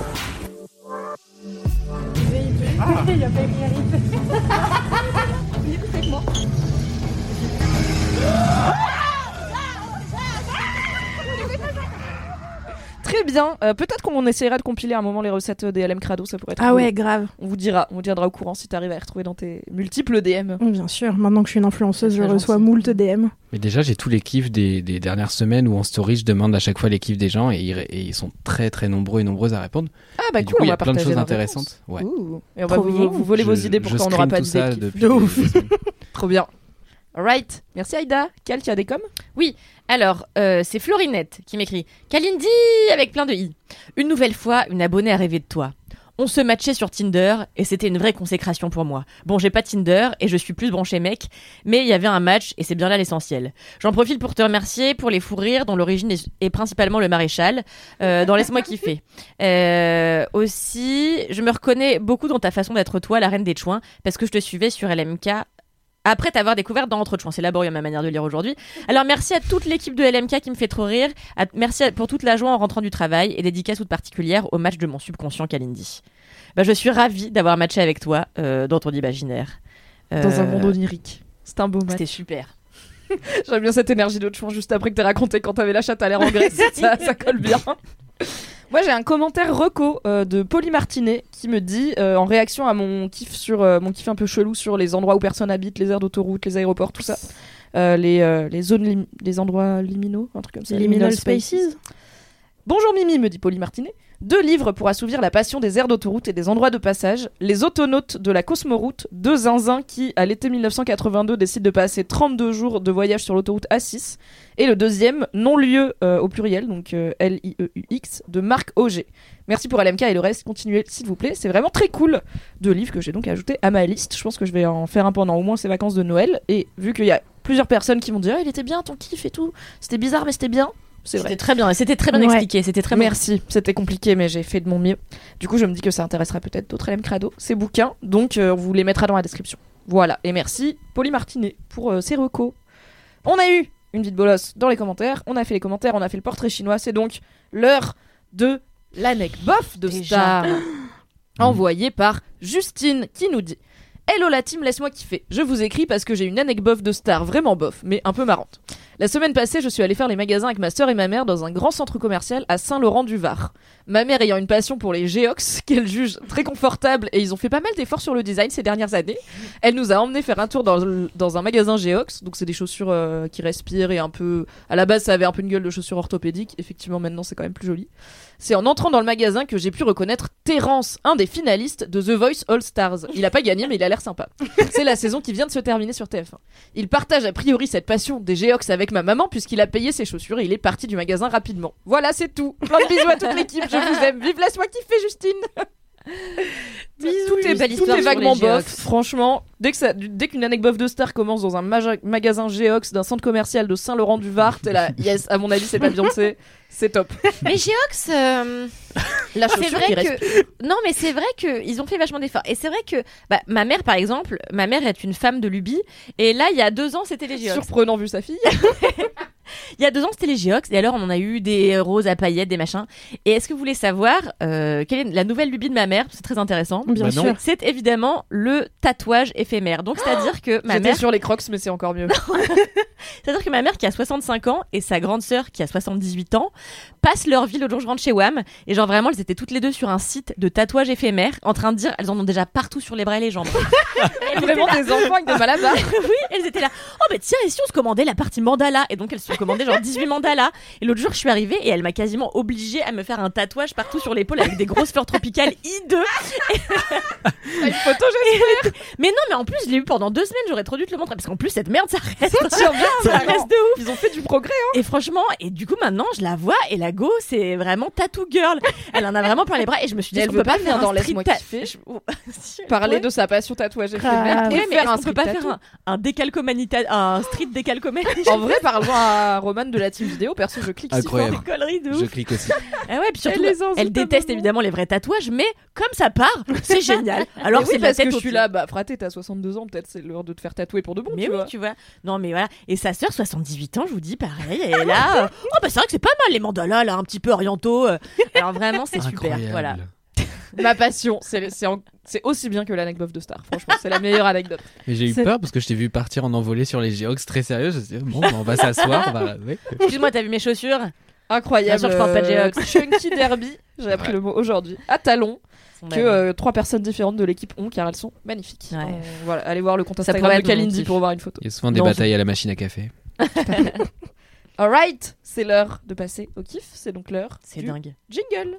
(laughs) Il y a pas écrit (laughs) Très bien. Euh, Peut-être qu'on essaiera de compiler un moment les recettes des LM Crado, ça pourrait être Ah cool. ouais, grave. On vous dira, on vous tiendra au courant si t'arrives à les retrouver dans tes multiples DM. Bien sûr, maintenant que je suis une influenceuse, je reçois moult DM. Mais déjà, j'ai tous les kiffs des, des dernières semaines où en story, je demande à chaque fois les kiffs des gens et ils, ré- et ils sont très très nombreux et nombreuses à répondre. Ah bah Et du cool, coup, on il y va a plein de partager choses intéressantes. Ouais. Et on va vous, voler vos idées pour je quand on n'aura pas tout ça De ouf. (laughs) Trop bien. Alright. Merci Aïda. Cal, tu as des coms? Oui, alors, euh, c'est Florinette qui m'écrit Kalindi avec plein de i. Une nouvelle fois, une abonnée a rêvé de toi. On se matchait sur Tinder et c'était une vraie consécration pour moi. Bon, j'ai pas Tinder et je suis plus branché mec, mais il y avait un match et c'est bien là l'essentiel. J'en profite pour te remercier pour les fous rires dont l'origine est, est principalement le maréchal, euh, dans Laisse-moi kiffer. Euh, aussi, je me reconnais beaucoup dans ta façon d'être toi, la reine des chouins, parce que je te suivais sur LMK après t'avoir découvert dans Entre Chouins. C'est laborieux ma manière de lire aujourd'hui. Alors merci à toute l'équipe de LMK qui me fait trop rire. À- merci à- pour toute la joie en rentrant du travail et dédicace toute particulière au match de mon subconscient Kalindi. Bah, je suis ravie d'avoir matché avec toi euh, dans ton imaginaire. Euh, Dans un monde onirique. C'est un beau match. C'était super. (laughs) J'aime bien cette énergie de chouin juste après que t'aies raconté quand t'avais la chatte à l'air en Grèce. (laughs) ça, ça colle bien. Moi, j'ai un commentaire reco euh, de Polly Martinet qui me dit, euh, en réaction à mon kiff sur euh, mon kiff un peu chelou sur les endroits où personne habite, les aires d'autoroute, les aéroports, tout ça, les, les zones, lim- les endroits liminaux, un truc comme ça. Liminal Spaces. Bonjour Mimi, me dit Polly Martinet. Deux livres pour assouvir la passion des aires d'autoroute et des endroits de passage. Les autonautes de la Cosmoroute, deux zinzins qui, à l'été 1982, décident de passer 32 jours de voyage sur l'autoroute A6. Et le deuxième, non-lieu euh, au pluriel, donc euh, L-I-E-U-X, de Marc Auger. Merci pour LMK et le reste, continuez s'il vous plaît. C'est vraiment très cool. Deux livres que j'ai donc ajoutés à ma liste. Je pense que je vais en faire un pendant au moins ces vacances de Noël. Et vu qu'il y a plusieurs personnes qui m'ont dit Ah, il était bien ton kiff et tout, c'était bizarre, mais c'était bien. C'est vrai. C'était très bien. C'était très bien Ouais. expliqué. C'était très. Merci, c'était compliqué, mais j'ai fait de mon mieux. Du coup, je me dis que ça intéressera peut-être d'autres LM Crado, ces bouquins, donc euh, on vous les mettra dans la description. Voilà, et merci Polly Martinet pour euh, ces recos. On a eu une vie de bolos dans les commentaires, on a fait les commentaires, on a fait le portrait chinois, c'est donc l'heure de l'anecdote bof de Déjà. Star, (gasps) envoyée par Justine qui nous dit Hello la team, laisse-moi kiffer. Je vous écris parce que j'ai une anecdote bof de Star, vraiment bof, mais un peu marrante. La semaine passée, je suis allée faire les magasins avec ma sœur et ma mère dans un grand centre commercial à Saint-Laurent-du-Var. Ma mère ayant une passion pour les Geox, (laughs) qu'elle juge très confortable, et ils ont fait pas mal d'efforts sur le design ces dernières années, elle nous a emmené faire un tour dans, un magasin Geox, donc c'est des chaussures euh, qui respirent et un peu... À la base, ça avait un peu une gueule de chaussures orthopédiques, effectivement maintenant c'est quand même plus joli. C'est en entrant dans le magasin que j'ai pu reconnaître Terence, un des finalistes de The Voice All Stars. Il a pas gagné, mais il a l'air sympa. C'est la saison qui vient de se terminer sur TF1. Il partage a priori cette passion des Geox avec ma maman puisqu'il a payé ses chaussures et il est parti du magasin rapidement. Voilà, c'est tout. Plein bisous à toute l'équipe, je vous aime. Vive laisse-moi kiffer, Justine tout est, belle tout est vaguement les bof. Geox. Franchement, dès que ça, dès qu'une anecdote de star commence dans un magasin Geox d'un centre commercial de Saint-Laurent-du-Var, t'es là, (laughs) yes, à mon avis, c'est pas Beyoncé, c'est top. (laughs) Mais Geox, euh, La c'est chaussure vrai qui que respire. non, mais c'est vrai que ils ont fait vachement d'efforts. Et c'est vrai que bah, ma mère, par exemple, ma mère est une femme de Lubie. Et là, il y a deux ans, c'était les Geox. Surprenant vu sa fille. (laughs) Il y a deux ans, c'était les Geox. Et alors, on en a eu des roses à paillettes, des machins. Et est-ce que vous voulez savoir euh, quelle est la nouvelle lubie de ma mère? C'est très intéressant. Bien Bah sûr. C'est évidemment le tatouage éphémère. Donc, c'est-à-dire que ma mère, sur les crocs, mais c'est encore mieux. (laughs) c'est-à-dire que ma mère qui a 65 ans et sa grande sœur qui a 78 ans passent leur vie. L'autre jour, je rentre chez Wam et genre vraiment, elles étaient toutes les deux sur un site de tatouage éphémère, en train de dire, elles en ont déjà partout sur les bras et les jambes. (laughs) Elles Vraiment des enfants avec des malabars. (laughs) oui, elles étaient là. Oh, bah tiens, et si on se commandait la partie mandala? Et donc, elles se sont commandées genre 18 mandalas. Et l'autre jour, je suis arrivée et elle m'a quasiment obligée à me faire un tatouage partout sur l'épaule avec des grosses fleurs tropicales (laughs) hideux. Une photo, Mais non, mais en plus, je l'ai eu pendant deux semaines. J'aurais trop dû te le montrer parce qu'en plus, cette merde, ça reste. Bien, (laughs) ça reste de ouf. Ils ont fait du progrès. Hein. Et franchement, et du coup, maintenant, je la vois et la go, c'est vraiment tattoo girl. Elle en a vraiment plein les bras et je me suis dit, elle on veut peut pas faire dans Laisse-moi ta- kiffer. Je- (laughs) Si, elle Parler de sa passion tatouage éphémère et faire un peut pas faire un, un décalcomanie, un street décalcomanie En vrai, parlons à Roman de la team vidéo. Perso, je clique Incroyable. fort. des conneries de Je ouf. clique aussi. (laughs) Ah ouais, puis surtout, Elle déteste évidemment les vrais tatouages, mais comme ça part, c'est génial. (laughs) Alors c'est oui, la parce que je suis là, bah fraté, t'as 62 ans, peut-être c'est l'heure de te faire tatouer pour de bon. Mais tu oui, vois. tu vois. Non, mais voilà. Et sa sœur, 78 ans, je vous dis pareil. Et là, euh, (laughs) oh bah c'est vrai que c'est pas mal les mandalas là, un petit peu orientaux. euh. Alors vraiment, c'est super. Voilà. Ma passion, c'est en- aussi bien que l'anecdote de Star. Franchement, c'est la meilleure anecdote. Mais j'ai eu peur parce que je t'ai vu partir en envolée sur les Geox très sérieux. Je me suis dit, bon, bah, on va s'asseoir. on va... (laughs) ouais. Excuse-moi, t'as vu mes chaussures Incroyable. Bien sûr, je porte pas de euh, Geox. Chunky Derby, j'ai appris Ouais. le mot aujourd'hui. À talons. Que euh, trois personnes différentes de l'équipe ont car elles sont magnifiques. Ouais. Euh, voilà, allez voir le compte Instagram de Kalindi pour voir une photo. Il y a souvent des Non, batailles à la machine à café. (laughs) Alright, c'est l'heure de passer au kiff. C'est donc l'heure C'est du dingue. jingle.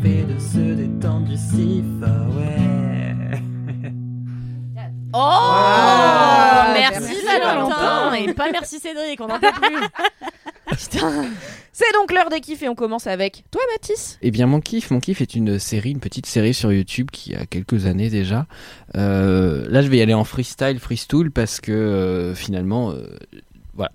de se détendre du sif, ouais. Oh, merci, merci, Valentin. Valentin. Et pas merci Cédric, on n'en peut plus. (laughs) Putain. C'est donc l'heure des kiffs et on commence avec toi, Mathis. Eh bien, mon kiff, mon kiff est une série, une petite série sur YouTube qui a quelques années déjà. Euh, là, je vais y aller en freestyle, freestool, parce que euh, finalement, euh, voilà.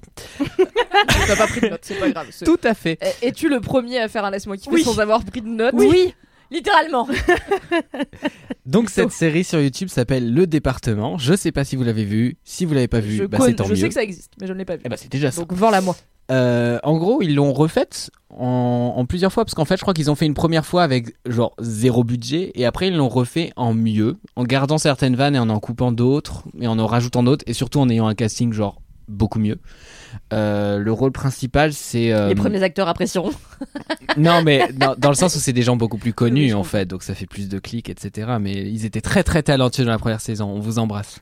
T'as pas pris de notes, c'est pas grave. Tout à fait. Es-tu le premier à faire un laisse-moi kiffer Oui. sans avoir pris de notes Oui, littéralement. (laughs) Donc, cette série sur YouTube s'appelle Le Département. Je sais pas si vous l'avez vu. Si vous l'avez pas vu, Je, bah, c'est tant je mieux. sais que ça existe, mais je ne l'ai pas vu. Eh bah, c'est déjà ça. Donc vends-la moi. Euh, en gros, ils l'ont refaite en, en plusieurs fois parce qu'en fait, je crois qu'ils ont fait une première fois avec genre zéro budget et après ils l'ont refait en mieux, en gardant certaines vannes et en en coupant d'autres et en en rajoutant d'autres et surtout en ayant un casting genre beaucoup mieux. Euh, le rôle principal, c'est euh, Les premiers acteurs apprécieront. (laughs) non mais dans, dans le (laughs) sens où c'est des gens beaucoup plus connus Oui, en fait, donc ça fait plus de clics, etc. Mais ils étaient très très talentueux dans la première saison. On vous embrasse.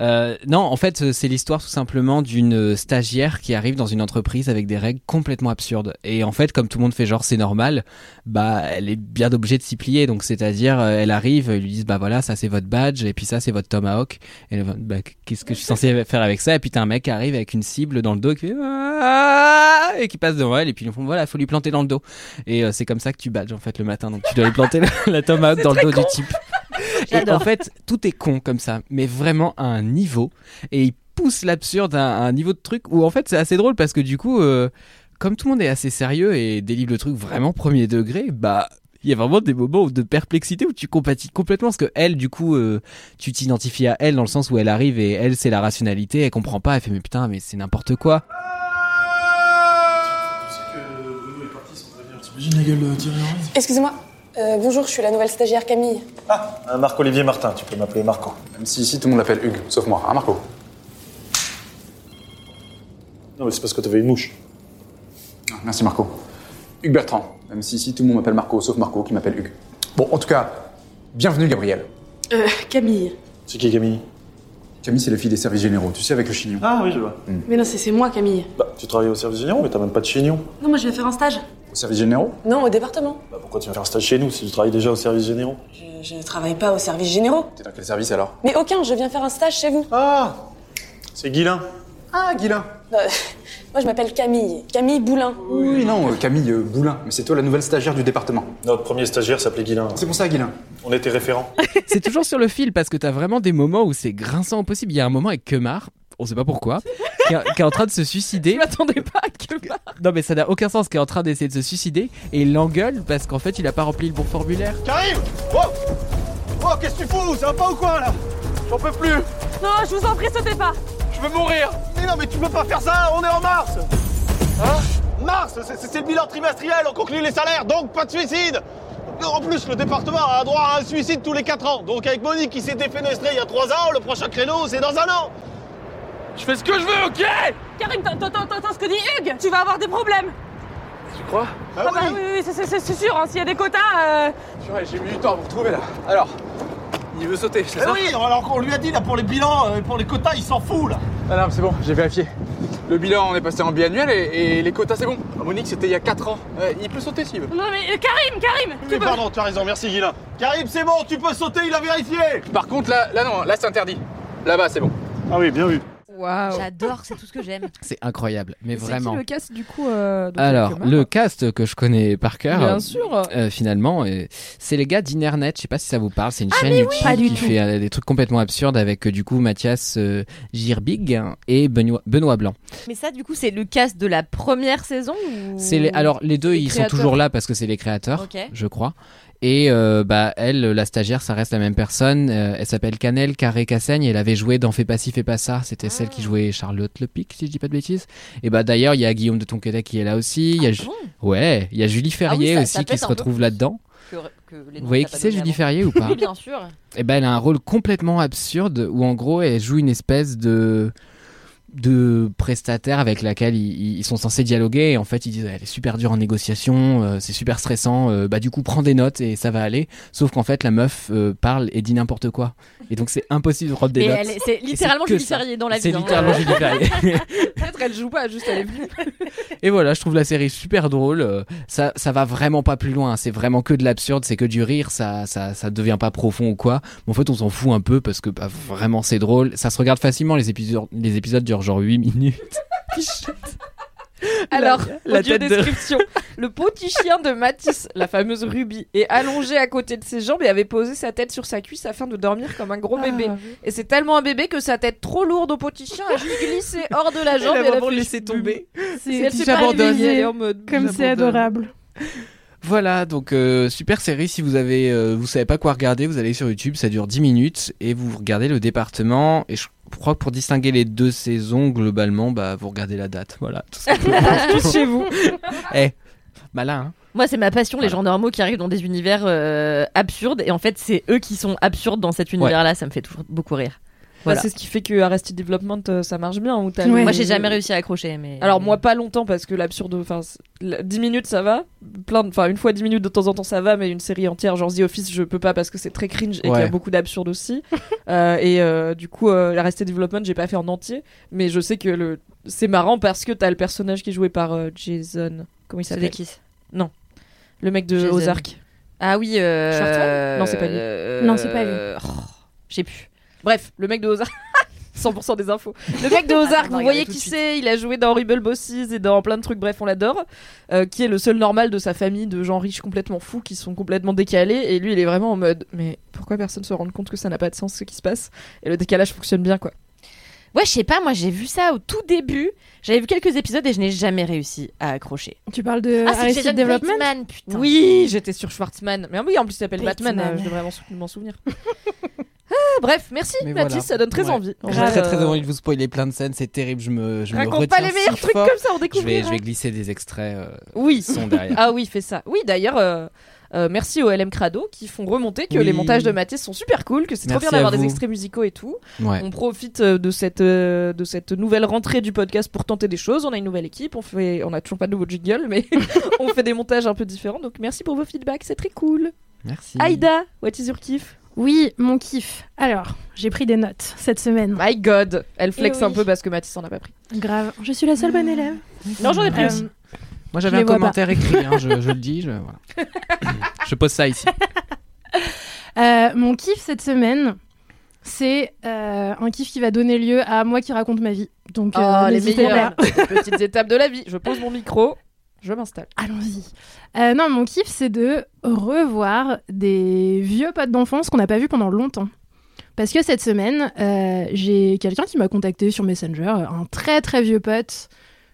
Euh, non, en fait, c'est l'histoire tout simplement d'une stagiaire qui arrive dans une entreprise avec des règles complètement absurdes. Et en fait, comme tout le monde fait genre c'est normal, bah elle est bien obligée de s'y plier. Donc c'est-à-dire, euh, elle arrive, ils lui disent bah voilà, ça c'est votre badge et puis ça c'est votre tomahawk. Et elle bah qu'est-ce que je suis censé faire avec ça? Et puis t'as un mec qui arrive avec une cible dans le dos qui fait Ah et qui passe devant elle et puis ils font voilà, faut lui planter dans le dos. Et euh, c'est comme ça que tu badges en fait le matin. Donc tu dois lui planter la, (laughs) la tomahawk dans le dos du type. Et en fait, tout est con comme ça, mais vraiment à un niveau. Et il pousse l'absurde à, à un niveau de truc où en fait c'est assez drôle parce que du coup, euh, comme tout le monde est assez sérieux et délivre le truc vraiment premier degré, bah il y a vraiment des moments de perplexité où tu compatis complètement. Parce que elle du coup euh, tu t'identifies à elle dans le sens où elle arrive et elle c'est la rationalité. Elle comprend pas elle fait mais putain mais c'est n'importe quoi. T'imagines la gueule de Thierry Henry? Excusez-moi. Euh, bonjour, je suis la nouvelle stagiaire Camille. Euh, Marc-Olivier Martin, tu peux m'appeler Marco. Même si ici tout le monde l'appelle Hugues, sauf moi, hein Marco Non, mais c'est parce que t'avais une mouche. Ah, Merci Marco. Hugues Bertrand, même si ici tout le monde m'appelle Marco, sauf Marco qui m'appelle Hugues. Bon, en tout cas, Bienvenue, Gabriel. Euh, Camille. C'est qui Camille? Camille, c'est la fille des services généraux, tu sais, avec le chignon. Ah oui, je vois. Mais non, c'est c'est moi, Camille. Bah, tu travailles au service généraux, mais t'as même pas de chignon. Non, moi je vais faire un stage. Au service généraux Non, au département. Bah, pourquoi tu vas faire un stage chez nous si tu travailles déjà au service généraux Je, je travaille pas au service généraux. T'es dans quel service alors Mais aucun, je viens faire un stage chez vous. Ah C'est Guilin. Ah, Guilin Euh, (laughs) moi je m'appelle Camille. Camille Boulin. Oui, non, euh, Camille euh, Boulin, mais c'est toi la nouvelle stagiaire du département. Notre premier stagiaire s'appelait Guilin. C'est pour ça, Guilin. On était référents. (laughs) C'est toujours sur le fil parce que t'as vraiment des moments où c'est grinçant au possible. Il y a un moment avec Kemar, on sait pas pourquoi, (laughs) qui, est, qui est en train de se suicider. Je m'attendais pas à que Non mais ça n'a aucun sens, qui est en train d'essayer de se suicider et il l'engueule parce qu'en fait il a pas rempli le bon formulaire. Karim Oh Oh, qu'est-ce que tu fous Ça va pas ou quoi là J'en peux plus Non, je vous en prie, sautez pas. Je veux mourir Mais non, mais tu peux pas faire ça On est en mars Hein Mars C'est c'est le bilan trimestriel, on conclut les salaires, donc pas de suicide En plus, le département a droit à un suicide tous les 4 ans. Donc avec Monique qui s'est défenestrée il y a 3 ans, le prochain créneau, c'est dans un an Je fais ce que je veux, ok Karim, t'entends ce que dit Hugues Tu vas avoir des problèmes. Tu crois Ah, bah oui, oui, c'est- sûr, hein, s'il y a des quotas. euh, j'ai mis du temps à vous retrouver là. Alors, il veut sauter, c'est Eh ça oui, alors qu'on lui a dit là pour les bilans, euh, pour les quotas, il s'en fout là Ah non, c'est bon, j'ai vérifié. Le bilan, on est passé en biannuel et, et les quotas, c'est bon. Monique, c'était il y a 4 ans. Euh, il peut sauter s'il veut. Non mais euh, Karim, Karim tu Mais peux- pardon, tu as raison, merci Guilin. Karim, c'est bon, tu peux sauter, il a vérifié Par contre, là, là non, là c'est interdit. Là-bas, c'est bon. Ah oui, bien vu. J'adore, c'est tout ce que j'aime. (laughs) C'est incroyable, mais C'est vraiment. qui le cast du coup euh, Alors, le cast que je connais par cœur, Bien sûr. euh, finalement, euh, c'est les gars d'Internet. Je sais pas si ça vous parle. C'est une Ah, chaîne mais YouTube qui tout. fait euh, des trucs complètement absurdes avec euh, du coup Mathias euh, Girbig et Benoît, Benoît Blanc. Mais ça, du coup, c'est le cast de la première saison ou... C'est les, alors les deux, Les ils créateurs. sont toujours là parce que c'est les créateurs, je crois. Et euh, bah elle, la stagiaire, ça reste la même personne. Euh, elle s'appelle Canel Carré Cassaigne. Elle avait joué dans Fais pas ci, fais pas ça. C'était celle Ah. qui jouait Charlotte Lepic, si je dis pas de bêtises. Et bah d'ailleurs, il y a Guillaume de Tonquédec qui est là aussi. Il y a Ju- ouais, il y a Julie Ferrier Ah ça- aussi ça qui se retrouve là-dedans. que- que Vous voyez qui c'est Julie Ferrier ou pas? Oui, bien sûr. Et ben elle a un rôle complètement absurde où en gros elle joue une espèce de de prestataire avec laquelle ils, ils sont censés dialoguer et en fait ils disent elle est super dure en négociation euh, c'est super stressant euh, bah du coup prends des notes et ça va aller sauf qu'en fait la meuf euh, parle et dit n'importe quoi et donc c'est impossible de prendre des Et notes elle est- c'est Et littéralement Julie. Ferrier dans la c'est vie, hein. littéralement Julie Ferrier (laughs) Peut-être elle joue pas, juste elle est (laughs) et voilà, je trouve la série super drôle. Ça, ça va vraiment pas plus loin. C'est vraiment que de l'absurde, c'est que du rire. Ça, ça, ça devient pas profond ou quoi. Mais en fait, on s'en fout un peu parce que bah, vraiment c'est drôle. Ça se regarde facilement. Les épisodes, les épisodes durent genre 8 minutes. (laughs) Alors, la tête de- description. Le petit chien de Matisse, la fameuse Ruby, est allongé à côté de ses jambes et avait posé sa tête sur sa cuisse afin de dormir comme un gros Ah, bébé. Et c'est tellement un bébé que sa tête trop lourde au petit chien a juste glissé hors de la jambe et elle a laissé tomber. C'est C'est elle s'est pas j'abandonne. réveillée, elle est en mode Comme c'est adorable. Voilà, donc euh, super série. Si vous avez, euh, vous savez pas quoi regarder, vous allez sur YouTube. Ça dure 10 minutes et vous regardez le département. Et je crois que pour distinguer les deux saisons globalement, bah vous regardez la date. Voilà. Tout (laughs) chez vous. (laughs) Eh, malin. Hein Moi, c'est ma passion, les Voilà. gens normaux qui arrivent dans des univers euh, absurdes. Et en fait, c'est eux qui sont absurdes dans cet univers-là. Ça me fait toujours beaucoup rire. Bah, c'est ce qui fait que Arrested Development euh, ça marche bien. Où t'as Ouais. le- Moi, j'ai jamais réussi à accrocher. Mais... Alors moi pas longtemps parce que l'absurde, enfin c'est- la- 10 minutes ça va, plein, de- enfin une fois 10 minutes de temps en temps ça va, mais une série entière genre The Office je peux pas parce que c'est très cringe et qu'il y a beaucoup d'absurde aussi. (laughs) Euh, et euh, du coup euh, Arrested Development j'ai pas fait en entier, mais je sais que le c'est marrant parce que t'as le personnage qui est joué par euh, Jason, comment il s'appelle Non, le mec de Jason. Ozark. Ah oui. Euh... Non, c'est pas lui. euh, Non, c'est pas lui. oh, Je sais plus. Bref, le mec de Ozark. (laughs) 100% des infos. Le mec de (laughs) Ozark, on va vous voyez qui c'est Il a joué dans Horrible Bosses et dans plein de trucs, bref, on l'adore. Euh, qui est le seul normal de sa famille de gens riches complètement fous qui sont complètement décalés. Et lui, il est vraiment en mode Mais pourquoi personne se rend compte que ça n'a pas de sens ce qui se passe Et le décalage fonctionne bien, quoi. Ouais, je sais pas. Moi, j'ai vu ça au tout début. J'avais vu quelques épisodes et je n'ai jamais réussi à accrocher. Tu parles de Ah, c'est Arrested Jason Development Bateman, putain. Oui, j'étais sur Schwartzman. Mais oui, en plus, il s'appelle Batman, Bateman. euh, je devrais m'en sou- m'en souvenir. (laughs) Ah, bref, merci Mais Mathis, voilà. ça donne très Ouais. envie. J'ai très très euh, envie de vous spoiler plein de scènes, c'est terrible. Je me, je me Raconte retiens pas les meilleurs si trucs fort. comme ça, on Je vais, je vais glisser des extraits. euh, Oui. Son derrière. Ah oui, fait ça. Oui, d'ailleurs, euh, merci au LM Crado qui font remonter que Oui. les montages de Mathis sont super cool, que c'est trop bien d'avoir des extraits musicaux et tout. Ouais. On profite euh, de cette, euh, de cette nouvelle rentrée du podcast pour tenter des choses. On a une nouvelle équipe, on, fait, on a toujours pas de nouveau jingle, mais (laughs) on fait des montages un peu différents. Donc merci pour vos feedbacks, c'est très cool. Merci. Aïda, what is your kiff? Oui, mon kiff. Alors, j'ai pris des notes cette semaine. My God Elle flex Eh oui. un peu parce que Mathis en a pas pris. Grave. Je suis la seule bonne élève. Non, j'en ai pris Euh, aussi. Moi j'avais un commentaire pas. écrit, hein, je, je le dis. Je, voilà. (laughs) je pose ça ici. Euh, mon kiff cette semaine, c'est euh, un kiff qui va donner lieu à moi qui raconte ma vie. Donc, euh, Oh, les meilleures (laughs) (laughs) petites étapes de la vie. Je pose mon micro, je m'installe. Allons-y. Euh, non, mon kiff, c'est de revoir des vieux potes d'enfance qu'on n'a pas vus pendant longtemps. Parce que cette semaine, euh, j'ai quelqu'un qui m'a contacté sur Messenger, un très très vieux pote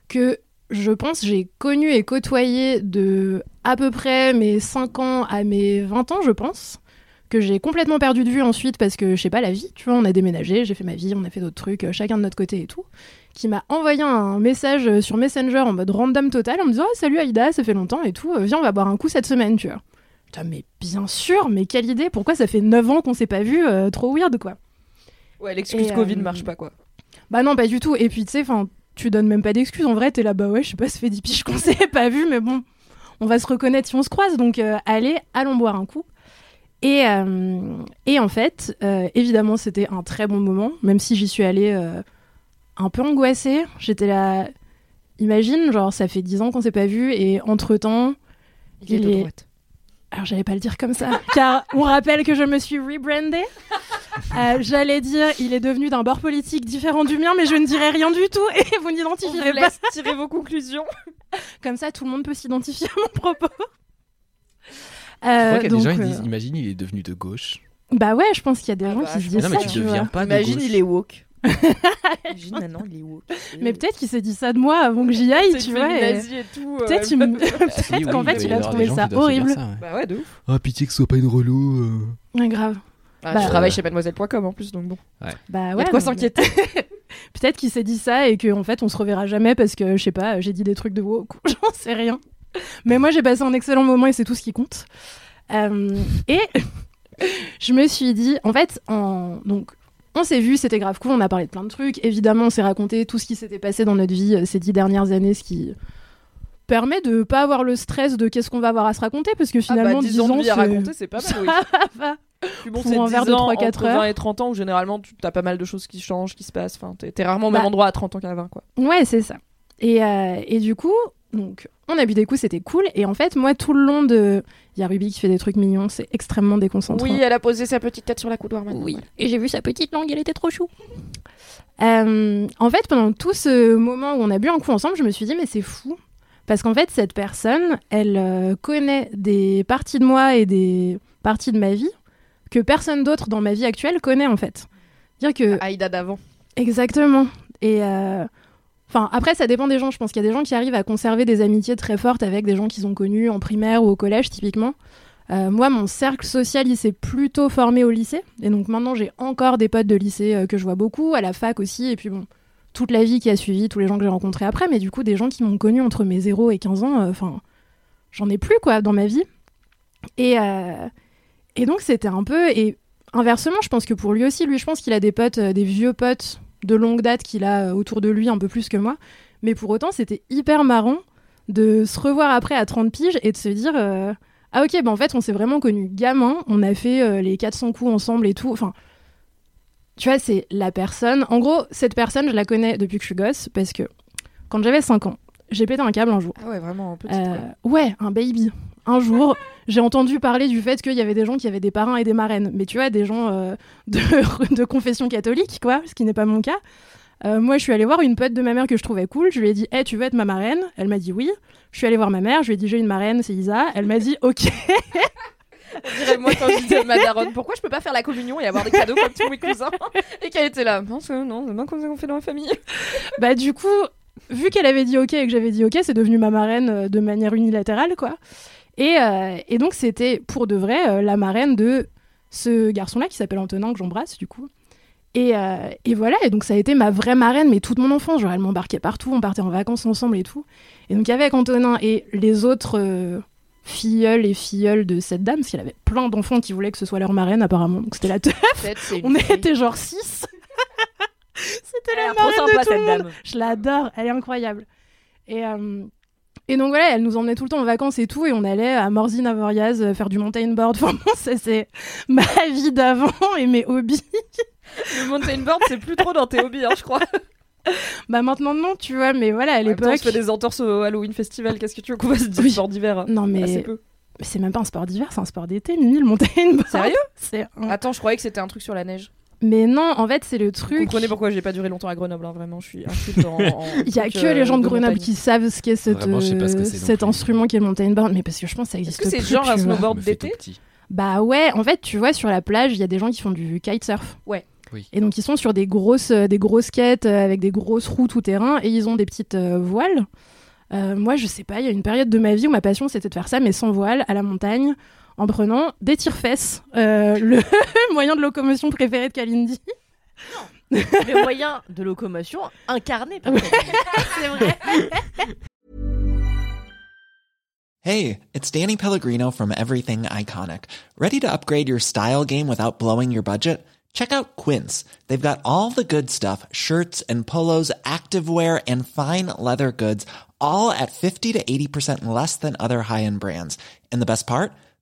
que je pense j'ai connu et côtoyé de à peu près mes 5 ans à mes 20 ans, je pense. Que j'ai complètement perdu de vue ensuite parce que, je sais pas, la vie, tu vois, on a déménagé, j'ai fait ma vie, on a fait d'autres trucs, euh, chacun de notre côté et tout qui m'a envoyé un message sur Messenger en mode random total en me disant oh, salut Aïda ça fait longtemps et tout euh, viens on va boire un coup cette semaine tu vois Putain, mais bien sûr mais quelle idée pourquoi ça fait 9 ans qu'on s'est pas vu euh, trop weird quoi Ouais, l'excuse Covid euh, marche pas quoi. bah non pas du tout et puis tu sais enfin tu donnes même pas d'excuses en vrai t'es là bah ouais je sais pas ça fait 10 piges qu'on (laughs) s'est pas vu mais bon on va se reconnaître si on se croise donc euh, allez allons boire un coup et, euh, et en fait, euh, évidemment, c'était un très bon moment, même si j'y suis allée un peu angoissée. J'étais là. Imagine, genre, ça fait 10 ans qu'on s'est pas vu, et entre-temps, Il est il de est. Alors, j'allais pas le dire comme ça, (laughs) car on rappelle que je me suis rebrandée. Euh, j'allais dire, il est devenu d'un bord politique différent du mien, mais je ne dirai rien du tout, et vous n'identifierez vous pas. laisse tirer vos conclusions. (laughs) Comme ça, tout le monde peut s'identifier à mon propos. Je Euh, crois qu'il y a donc, des gens qui euh, disent Imagine, il est devenu de gauche. Bah ouais, je pense qu'il y a des gens bah, qui je se disent Non, ça. mais tu tu deviens vois. pas de Imagine, gauche. il est woke. Imagine maintenant, il est woke. Mais peut-être qu'il s'est dit ça de moi avant que j'y aille, (laughs) tu vois. et nazie et tout. euh, Peut-être me- (laughs) qu'en oui, fait, il a trouvé ça horrible. ça, ouais. Bah ouais, de ouf. Ah, pitié que ce soit pas une relou. euh. Ouais, grave. Ah, Bah, euh, chez mademoiselle.com en plus, donc bon. Bah Il y a ouais. de quoi s'inquiéter. (laughs) Peut-être qu'il s'est dit ça et qu'en fait, on se reverra jamais parce que, je sais pas, j'ai dit des trucs de woke. J'en sais rien. Mais moi, j'ai passé un excellent moment et c'est tout ce qui compte. Euh, et je me suis dit, en fait, en... donc, on s'est vu, c'était grave cool, on a parlé de plein de trucs. Évidemment, on s'est raconté tout ce qui s'était passé dans notre vie euh, ces dix dernières années, ce qui permet de pas avoir le stress de qu'est-ce qu'on va avoir à se raconter parce que Ah bah, finalement 10 10 ans de vie à raconter, c'est pas mal, oui. (laughs) va. Puis bon, Pour c'est un 10 verre de ans 3-4 entre heures. 20 et 30 ans où généralement tu as pas mal de choses qui changent, qui se passent. Enfin, t'es t'es rarement au Bah. même endroit à 30 ans qu'à 20 quoi. Ouais, c'est ça. Et, euh, et du coup, donc, on a bu des coups, c'était cool. Et en fait, moi, tout le long de. Il y a Ruby qui fait des trucs mignons, c'est extrêmement déconcentrant. Oui, elle a posé sa petite tête sur la coudoir maintenant. Oui. Et j'ai vu sa petite langue, elle était trop chou. Euh, en fait, pendant tout ce moment où on a bu un coup ensemble, je me suis dit, mais c'est fou. Parce qu'en fait, cette personne, elle euh, connaît des parties de moi et des parties de ma vie que personne d'autre dans ma vie actuelle connaît, en fait. Dire que. Aïda d'avant. Exactement. Et. euh, Enfin, après, ça dépend des gens. Je pense qu'il y a des gens qui arrivent à conserver des amitiés très fortes avec des gens qu'ils ont connus en primaire ou au collège, typiquement. Euh, moi, mon cercle social, il s'est plutôt formé au lycée. Et donc maintenant, j'ai encore des potes de lycée euh, que je vois beaucoup, à la fac aussi. Et puis bon, toute la vie qui a suivi, tous les gens que j'ai rencontrés après. Mais du coup, des gens qui m'ont connu entre mes 0 et 15 ans, euh, enfin, j'en ai plus, quoi, dans ma vie. Et, et donc, c'était un peu. Et inversement, je pense que pour lui aussi, lui, je pense qu'il a des potes, des vieux potes de longue date qu'il a euh, autour de lui un peu plus que moi. Mais pour autant, c'était hyper marrant de se revoir après à 30 piges et de se dire euh, Ah, ok, bah en fait, on s'est vraiment connus gamin, on a fait euh, les 400 coups ensemble et tout. Enfin, tu vois, c'est la personne. En gros, cette personne, je la connais depuis que je suis gosse parce que quand j'avais 5 ans, j'ai pété un câble un jour. Ah ouais, vraiment un petit. Euh, ouais, un baby. Un jour, j'ai entendu parler du fait qu'il y avait des gens qui avaient des parrains et des marraines. Mais tu vois, des gens euh, de, (laughs) de confession catholique, quoi, ce qui n'est pas mon cas. Euh, moi, je suis allée voir une pote de ma mère que je trouvais cool. Je lui ai dit, hey, tu veux être ma marraine? Elle m'a dit oui. Je suis allée voir ma mère. Je lui ai dit, j'ai une marraine, c'est Isa. Elle m'a dit, ok. On dirait moi quand je disais à ma daronne pourquoi je peux pas faire la communion et avoir des cadeaux comme tous mes cousins? Et qu'elle était là non c'est non c'est pas comme ça qu'on fait dans la famille bah du coup, vu qu'elle avait dit ok et que j'avais dit ok, c'est devenu ma marraine euh, de manière unilatérale, quoi. Et, euh, et donc c'était pour de vrai euh, la marraine de ce garçon-là qui s'appelle Antonin que j'embrasse du coup. Et, euh, et voilà, et donc ça a été ma vraie marraine, mais toute mon enfance, genre elle m'embarquait partout, on partait en vacances ensemble et tout. Et donc avec Antonin et les autres filleuls et filleuls de cette dame, parce qu'elle avait plein d'enfants qui voulaient que ce soit leur marraine apparemment, donc c'était la teuf. On fille. était genre 6 (laughs) C'était la marraine de tout le monde. dame. Je l'adore, elle est incroyable. Et, euh, Et donc voilà, elle nous emmenait tout le temps en vacances et tout, et on allait à Morzine, à Voriaz, euh, faire du mountain board. (laughs) Enfin bon, ça c'est ma vie d'avant et mes hobbies. Le mountain board, c'est plus trop dans tes hobbies, hein, je crois. (laughs) Bah maintenant non, tu vois, mais voilà, à temps, on l'époque. se fait des entorses au Halloween Festival. Qu'est-ce que tu veux qu'on fasse du sport d'hiver Non mais Assez peu. mais c'est même pas un sport d'hiver, c'est un sport d'été, Mimi, le mountain board. Sérieux un- Attends, je croyais que c'était un truc sur la neige. Mais non, en fait, c'est le Vous truc. comprenez pourquoi j'ai pas duré longtemps à Grenoble, hein, vraiment, je suis en. en (laughs) Il y a que euh, les gens de de Grenoble montagne. qui savent ce qu'est cette, Vraiment, je sais pas ce que euh, cet instrument qui est le mountain board, mais parce que je pense que ça existe que c'est genre un snowboard d'été. Bah ouais, en fait, tu vois, sur la plage, il y a des gens qui font du kitesurf. Ouais. Oui. Et donc, ils sont sur des grosses, euh, des grosses quêtes euh, avec des grosses roues tout terrain et ils ont des petites euh, voiles. Euh, moi, je sais pas, il y a une période de ma vie où ma passion c'était de faire ça, mais sans voile, à la montagne, en prenant des tire-fesses, euh, le (laughs) moyen de locomotion préféré de Kalindi. Le moyen de locomotion incarné par (laughs) C'est vrai. Hey, it's Danny Pellegrino from Everything Iconic. Ready to upgrade your style game without blowing your budget? Check out Quince. They've got all the good stuff shirts and polos, activewear, and fine leather goods, all at 50 to 80% less than other high end brands. And the best part?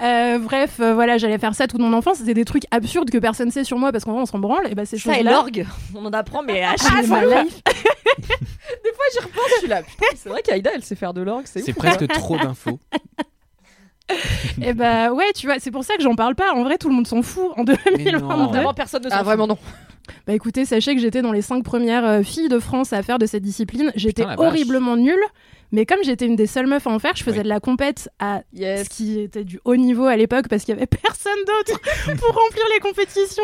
Euh, bref, euh, voilà, j'allais faire ça toute mon enfance. C'était des trucs absurdes que personne sait sur moi parce qu'en vrai, on s'en branle. Et bah, ces Ça et l'orgue, on en apprend, mais à Ah, chaque fois. (laughs) Des fois, j'y repense, je suis là. Putain, c'est vrai qu'Aïda, elle sait faire de l'orgue, c'est C'est ouf. presque trop d'infos. (laughs) Et bah ouais, tu vois, c'est pour ça que j'en parle pas. En vrai, tout le monde s'en fout en 2022. Vraiment, personne ne s'en Ah, fout. vraiment non. Bah écoutez, sachez que j'étais dans les cinq premières euh, filles de France à faire de cette discipline. J'étais Putain, la vache. horriblement nulle. Mais comme j'étais une des seules meufs à en faire, je faisais Oui. de la compète à Yes. ce qui était du haut niveau à l'époque parce qu'il y avait (laughs) personne d'autre (laughs) pour remplir les compétitions.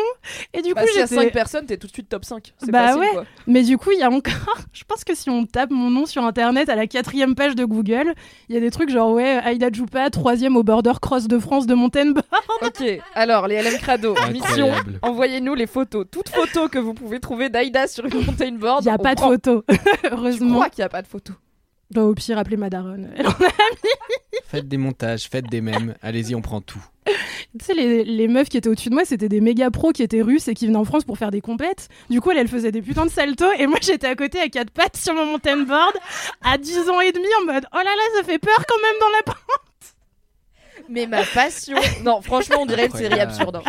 Et du Bah, coup, a j'étais 5 personnes, t'es tout de suite top 5. C'est Bah facile, ouais. quoi. Mais du coup, il y a encore. (laughs) Je pense que si on tape mon nom sur internet à la quatrième page de Google, il y a des trucs genre ouais, Aïda Djoupa, troisième au border cross de France de Montaigne. Ok, alors les LM Crado, mission, envoyez-nous les photos. Toutes photos que vous pouvez trouver d'Aïda sur une mountain board. Il n'y a on pas de prend. photo, Je heureusement. crois qu'il n'y a pas de photo. Bah, au pire, appelez ma daronne. (laughs) Elle en a Faites des montages, faites des mèmes. Allez-y, on prend tout. Tu sais, les, les meufs qui étaient au-dessus de moi, c'était des méga pros qui étaient russes et qui venaient en France pour faire des compètes. Du coup, elles, elles faisaient des putains de saltos et moi, j'étais à côté à quatre pattes sur mon mountain board à 10 ans et demi en mode oh là là, ça fait peur quand même dans la Mais ma passion. Non, franchement, on dirait une série absurde.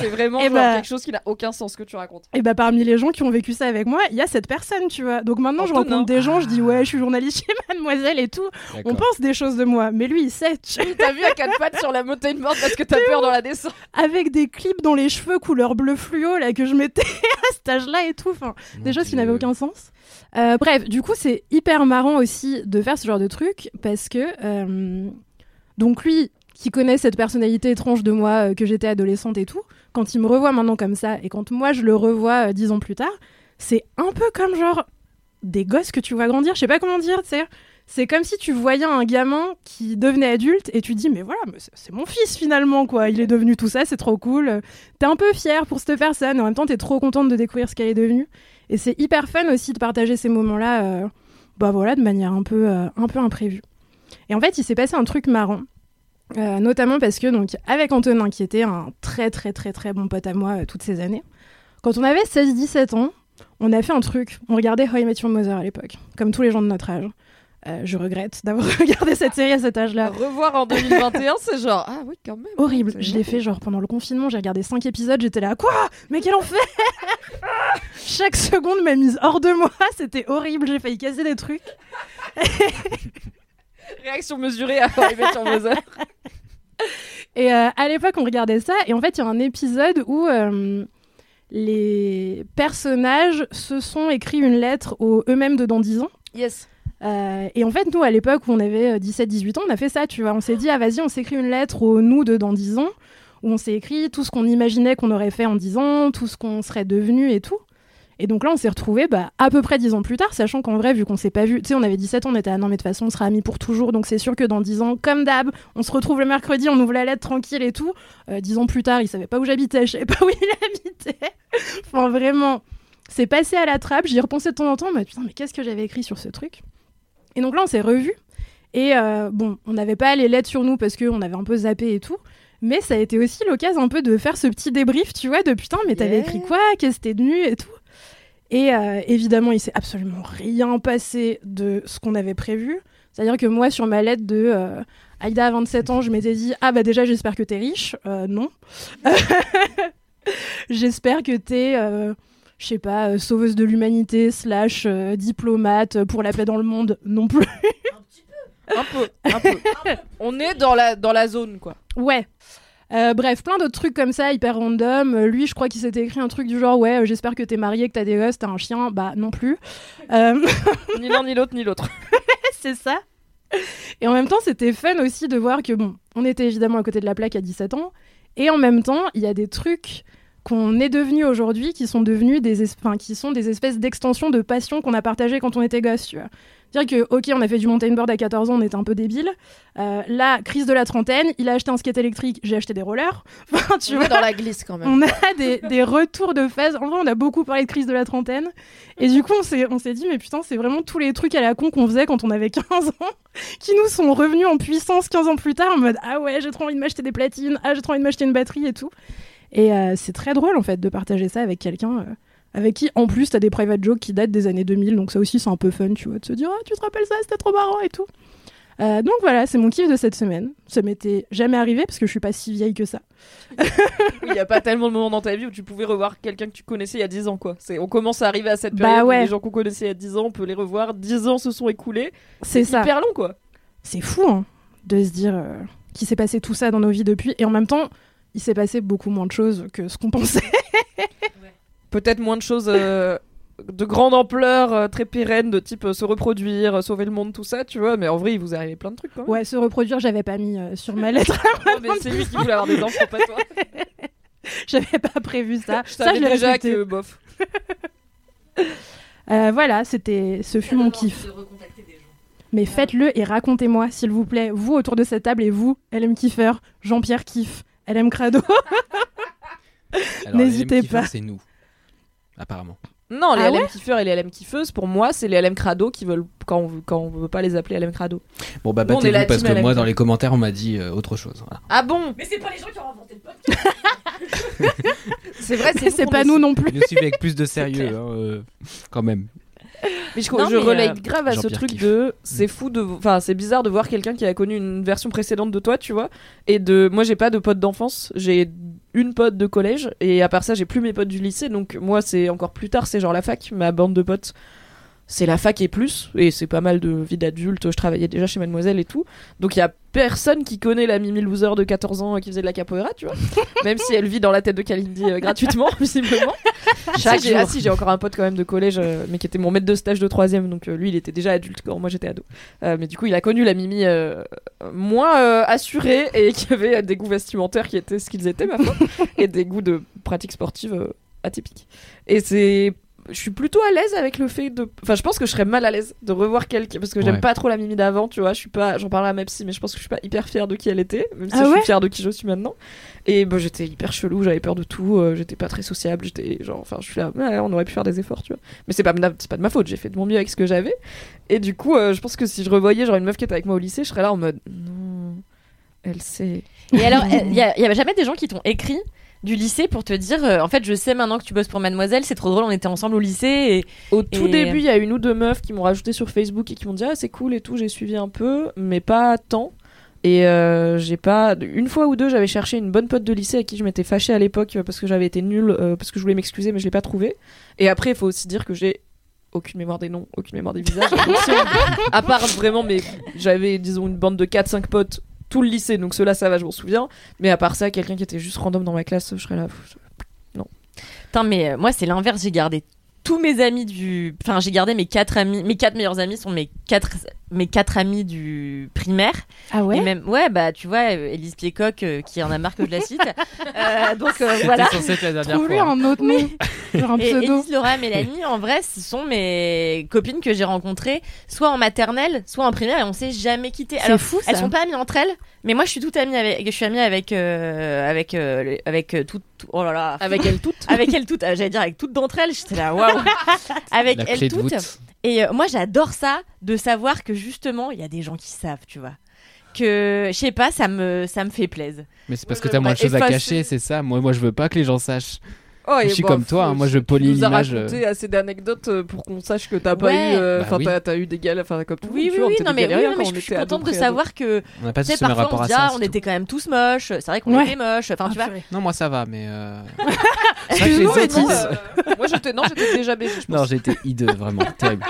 C'est vraiment Eh genre bah- quelque chose qui n'a aucun sens que tu racontes. Et bah parmi les gens qui ont vécu ça avec moi, il y a cette personne, tu vois. Donc maintenant, je rencontre des gens, je dis ouais, je suis journaliste chez (laughs) Mademoiselle et tout. On pense des choses de moi, mais lui, il sait. tu. T'as vu à quatre pattes sur la mountain board parce que t'as peur dans la descente. Avec des clips dans les cheveux couleur bleu fluo là que je mettais (laughs) à cet âge-là et tout. Enfin, des choses qui n'avaient aucun sens. Euh, bref, du coup, c'est hyper marrant aussi de faire ce genre de truc parce que euh, donc lui qui connaît cette personnalité étrange de moi euh, que j'étais adolescente et tout, quand il me revoit maintenant comme ça et quand moi je le revois euh, dix ans plus tard, c'est un peu comme genre des gosses que tu vois grandir. Je sais pas comment dire, tu sais. C'est comme si tu voyais un gamin qui devenait adulte et tu dis mais voilà, c'est- mon fils finalement quoi. Il est devenu tout ça, c'est trop cool. T'es un peu fier pour cette personne en même temps t'es trop contente de découvrir ce qu'elle est devenue. Et c'est hyper fun aussi de partager ces moments-là, euh, bah voilà, de manière un peu, un peu imprévue. Et en fait, il s'est passé un truc marrant. Euh, notamment parce que, donc, avec Antonin, qui était un très très très très bon pote à moi euh, toutes ces années, quand on avait 16-17 ans, on a fait un truc. On regardait How I Met Your Mother à l'époque, comme tous les gens de notre âge. Euh, je regrette d'avoir (laughs) regardé cette série à cet âge-là. Revoir en 2021, c'est genre ah oui quand même. Horrible. Je l'ai fait genre pendant le confinement. J'ai regardé 5 épisodes. J'étais là, quoi? Mais quel enfer (laughs) Chaque seconde m'a mise hors de moi. (laughs) C'était horrible. J'ai failli casser des trucs. Réaction mesurée I Met Your Mother. Et euh, à l'époque, on regardait ça. Et en fait, il y a un épisode où euh, les personnages se sont écrits une lettre aux eux-mêmes de dans 10 ans. Yes. Euh, et en fait, nous, à l'époque où on avait 17-18 ans, on a fait ça, tu vois. On s'est dit, ah vas-y, on s'écrit une lettre au nous de dans 10 ans, où on s'est écrit tout ce qu'on imaginait qu'on aurait fait en 10 ans, tout ce qu'on serait devenu et tout. Et donc là, on s'est retrouvés bah, à peu près 10 ans plus tard, sachant qu'en vrai, vu qu'on s'est pas vu, tu sais, on avait 17 ans, on était, ah non, mais de toute façon, on sera amis pour toujours, donc c'est sûr que dans 10 ans, comme d'hab, on se retrouve le mercredi, on ouvre la lettre tranquille et tout. Euh, 10 ans plus tard, il savait pas où j'habitais, je savais pas où (laughs) il habitait. enfin, vraiment, c'est passé à la trappe, j'y repensais de temps en temps, mais putain, mais qu'est-ce que j'avais écrit sur ce truc? Et donc là, on s'est revus. Et euh, bon, on n'avait pas les lettres sur nous parce qu'on avait un peu zappé et tout. Mais ça a été aussi l'occasion un peu de faire ce petit débrief, tu vois, de putain, mais t'avais Yeah. écrit quoi? Qu'est-ce que t'es devenu et tout. Et euh, évidemment, il s'est absolument rien passé de ce qu'on avait prévu. C'est-à-dire que moi, sur ma lettre de euh, Aïda à 27 ans, je m'étais dit Ah bah déjà, j'espère que t'es riche. Euh, non. (laughs) j'espère que t'es, euh, je sais pas, euh, sauveuse de l'humanité, slash euh, diplomate pour la paix dans le monde. Non plus. Un peu, un peu. (laughs) On est dans la, dans la zone, quoi. Ouais. Euh, bref, plein d'autres trucs comme ça, hyper random. Euh, lui, je crois qu'il s'était écrit un truc du genre Ouais, euh, j'espère que t'es marié, que t'as des gosses, t'as un chien. Bah, non plus. (laughs) Ni l'un ni l'autre ni l'autre. (laughs) c'est ça. Et en même temps, c'était fun aussi de voir que, bon, on était évidemment à côté de la plaque à 17 ans. Et en même temps, il y a des trucs qu'on est devenus aujourd'hui qui sont devenus des, qui sont des espèces d'extensions de passion qu'on a partagées quand on était gosse, tu vois. Dire que, ok, on a fait du mountain board à 14 ans, on était un peu débile. Euh, là, crise de la trentaine, il a acheté un skate électrique, j'ai acheté des rollers. (laughs) Enfin, tu On vois, est dans la glisse quand même. on a des, des retours de phase. En vrai, on a beaucoup parlé de crise de la trentaine. Et du coup, on s'est, on s'est dit, mais putain, c'est vraiment tous les trucs à la con qu'on faisait quand on avait 15 ans (laughs) qui nous sont revenus en puissance 15 ans plus tard en mode Ah ouais, j'ai trop envie de m'acheter des platines, ah, j'ai trop envie de m'acheter une batterie et tout. Et euh, c'est très drôle en fait de partager ça avec quelqu'un. euh, avec qui, en plus, t'as des private jokes qui datent des années 2000, donc ça aussi, c'est un peu fun, tu vois, de se dire, ah, tu te rappelles ça, c'était trop marrant et tout. Euh, donc voilà, c'est mon kiff de cette semaine. Ça m'était jamais arrivé parce que je suis pas si vieille que ça. (laughs) Il n'y a pas tellement de moments dans ta vie où tu pouvais revoir quelqu'un que tu connaissais il y a 10 ans, quoi. C'est, on commence à arriver à cette Bah période où ouais. les gens qu'on connaissait il y a 10 ans, on peut les revoir. 10 ans se sont écoulés. C'est ça. hyper long, quoi. c'est fou hein, de se dire euh, qu'il s'est passé tout ça dans nos vies depuis. Et en même temps, il s'est passé beaucoup moins de choses que ce qu'on pensait. (laughs) Peut-être moins de choses euh, de grande ampleur, euh, très pérennes, de type euh, se reproduire, euh, sauver le monde, tout ça, tu vois. Mais en vrai, il vous est arrivé plein de trucs, quand même. Ouais, se reproduire, j'avais pas mis euh, sur ma (laughs) lettre. Non, mais c'est lui qui voulait avoir des enfants, pas toi. (laughs) j'avais pas prévu ça. Je ça, savais je déjà que bof. (laughs) Euh, voilà, c'était, ce fut mon kiff. Mais faites-le et racontez-moi, s'il vous plaît, vous autour de cette table et vous, LM Kiffer, Jean-Pierre Kiff, LM Crado. N'hésitez pas. C'est nous. Apparemment. Non, les Ah LM ouais kiffeurs et les LM kiffeuses, pour moi, c'est les LM crado qui veulent quand on, veut- quand on veut pas les appeler LM crado. Bon, bah, battez-vous parce que moi, LM. dans les commentaires, on m'a dit euh, autre chose. Voilà. Ah bon Mais c'est pas les gens qui ont inventé le podcast. (laughs) C'est vrai, C'est, c'est pas nous non plus. Nous suivez avec plus de sérieux, hein, euh, quand même. Mais je, Non, je mais, relate euh, grave à ce truc kiffe. de c'est fou de enfin c'est bizarre de voir quelqu'un qui a connu une version précédente de toi tu vois et de moi j'ai pas de potes d'enfance j'ai une pote de collège et à part ça j'ai plus mes potes du lycée donc moi c'est encore plus tard c'est genre la fac ma bande de potes c'est la fac et plus et c'est pas mal de vie d'adulte. Je travaillais déjà chez Mademoiselle et tout. Donc il y a personne qui connaît la Mimi Loser de 14 ans qui faisait de la capoeira tu vois. (laughs) Même si elle vit dans la tête de Kalindi euh, gratuitement (laughs) visiblement. Chaque si, j'ai- ah, si, j'ai encore un pote quand même de collège, euh, mais qui était mon maître de stage de troisième, donc euh, lui il était déjà adulte quand moi j'étais ado. Euh, mais du coup il a connu la Mimi euh, moins euh, assurée et qui avait euh, des goûts vestimentaires qui étaient ce qu'ils étaient ma foi, (laughs) et des goûts de pratiques sportives euh, atypiques. Et c'est je suis plutôt à l'aise avec le fait de enfin je pense que je serais mal à l'aise de revoir quelqu'un parce que j'aime Ouais. pas trop la Mimi d'avant tu vois je suis pas j'en parlerai à ma psy mais je pense que je suis pas hyper fière de qui elle était même si Ah je ouais suis fière de qui je suis maintenant et bah, j'étais hyper chelou, j'avais peur de tout, euh, j'étais pas très sociable, j'étais genre, enfin, je suis là, ouais, on aurait pu faire des efforts, tu vois. Mais c'est pas, de ma- c'est pas de ma faute, j'ai fait de mon mieux avec ce que j'avais. Et du coup, euh, je pense que si je revoyais genre une meuf qui était avec moi au lycée, je serais là en mode, non, elle sait. Et alors, (laughs) il y, y avait jamais des gens qui t'ont écrit du lycée pour te dire euh, en fait je sais maintenant que tu bosses pour Mademoiselle c'est trop drôle on était ensemble au lycée et Au tout Et- début, il y a une ou deux meufs qui m'ont rajouté sur Facebook et qui m'ont dit, ah, c'est cool et tout, j'ai suivi un peu, mais pas tant. Et euh, j'ai pas. Une fois ou deux, j'avais cherché une bonne pote de lycée avec qui je m'étais fâchée à l'époque euh, parce que j'avais été nulle, euh, parce que je voulais m'excuser, mais je l'ai pas trouvé. Et après, il faut aussi dire que j'ai aucune mémoire des noms, aucune mémoire des visages. (laughs) À part vraiment, mais j'avais, disons, une bande de 4-5 potes tout le lycée, donc ceux-là, ça va, je m'en souviens. Mais à part ça, quelqu'un qui était juste random dans ma classe, je serais là. Non. Putain, mais euh, moi, c'est l'inverse. J'ai gardé tous mes amis du. Enfin, j'ai gardé mes quatre amis. Mes quatre meilleurs amis sont mes quatre mes quatre amis du primaire. Ah ouais Et même, ouais, bah tu vois, euh, Élise Piecock, euh, qui en a marre que je la cite. (laughs) Euh, donc euh, C'était voilà. censé être la dernière Trouve-lui fois. un autre nom. Genre un Et pseudo. Élise, Laura, Mélanie, en vrai, ce sont mes copines que j'ai rencontrées, soit en maternelle, soit en primaire, et on s'est jamais quitté. C'est Alors, fou, elles ça. sont pas amies entre elles, mais moi, je suis toute amie avec, je suis amie avec, euh, avec, euh, avec euh, toutes, tout- oh là là, Avec elles toutes. avec elles toutes. Ah, J'allais dire avec toutes d'entre elles. J'étais là, waouh. (laughs) avec La elles clé de toutes. voûte. Et euh, moi, j'adore ça, de savoir que justement, il y a des gens qui savent, tu vois. Que, je sais pas, ça me, ça me fait plaisir. Mais c'est parce que t'as moins de choses à cacher, c'est ça. Moi, moi, je veux pas que les gens sachent. Oh, je suis bah, comme toi, hein, moi je tu polis nous as l'image. euh, raconté assez d'anecdotes euh, pour qu'on sache que t'as pas Ouais. eu. euh, Bah Enfin, oui. t'as- eu des galères. Enfin, comme tout le Oui, monde, oui, tu oui, non, mais, oui, non, mais je suis contente de savoir que. On n'a pas Tu tous le même parfois, rapport on à ça. ah, c'est on était quand même tous moches. C'est vrai qu'on était moches. Enfin, tu vois. Non, moi ça va, mais. euh, (laughs) Moi, j'étais non, j'étais déjà pense. Non, j'étais hideux, vraiment, (laughs) terrible.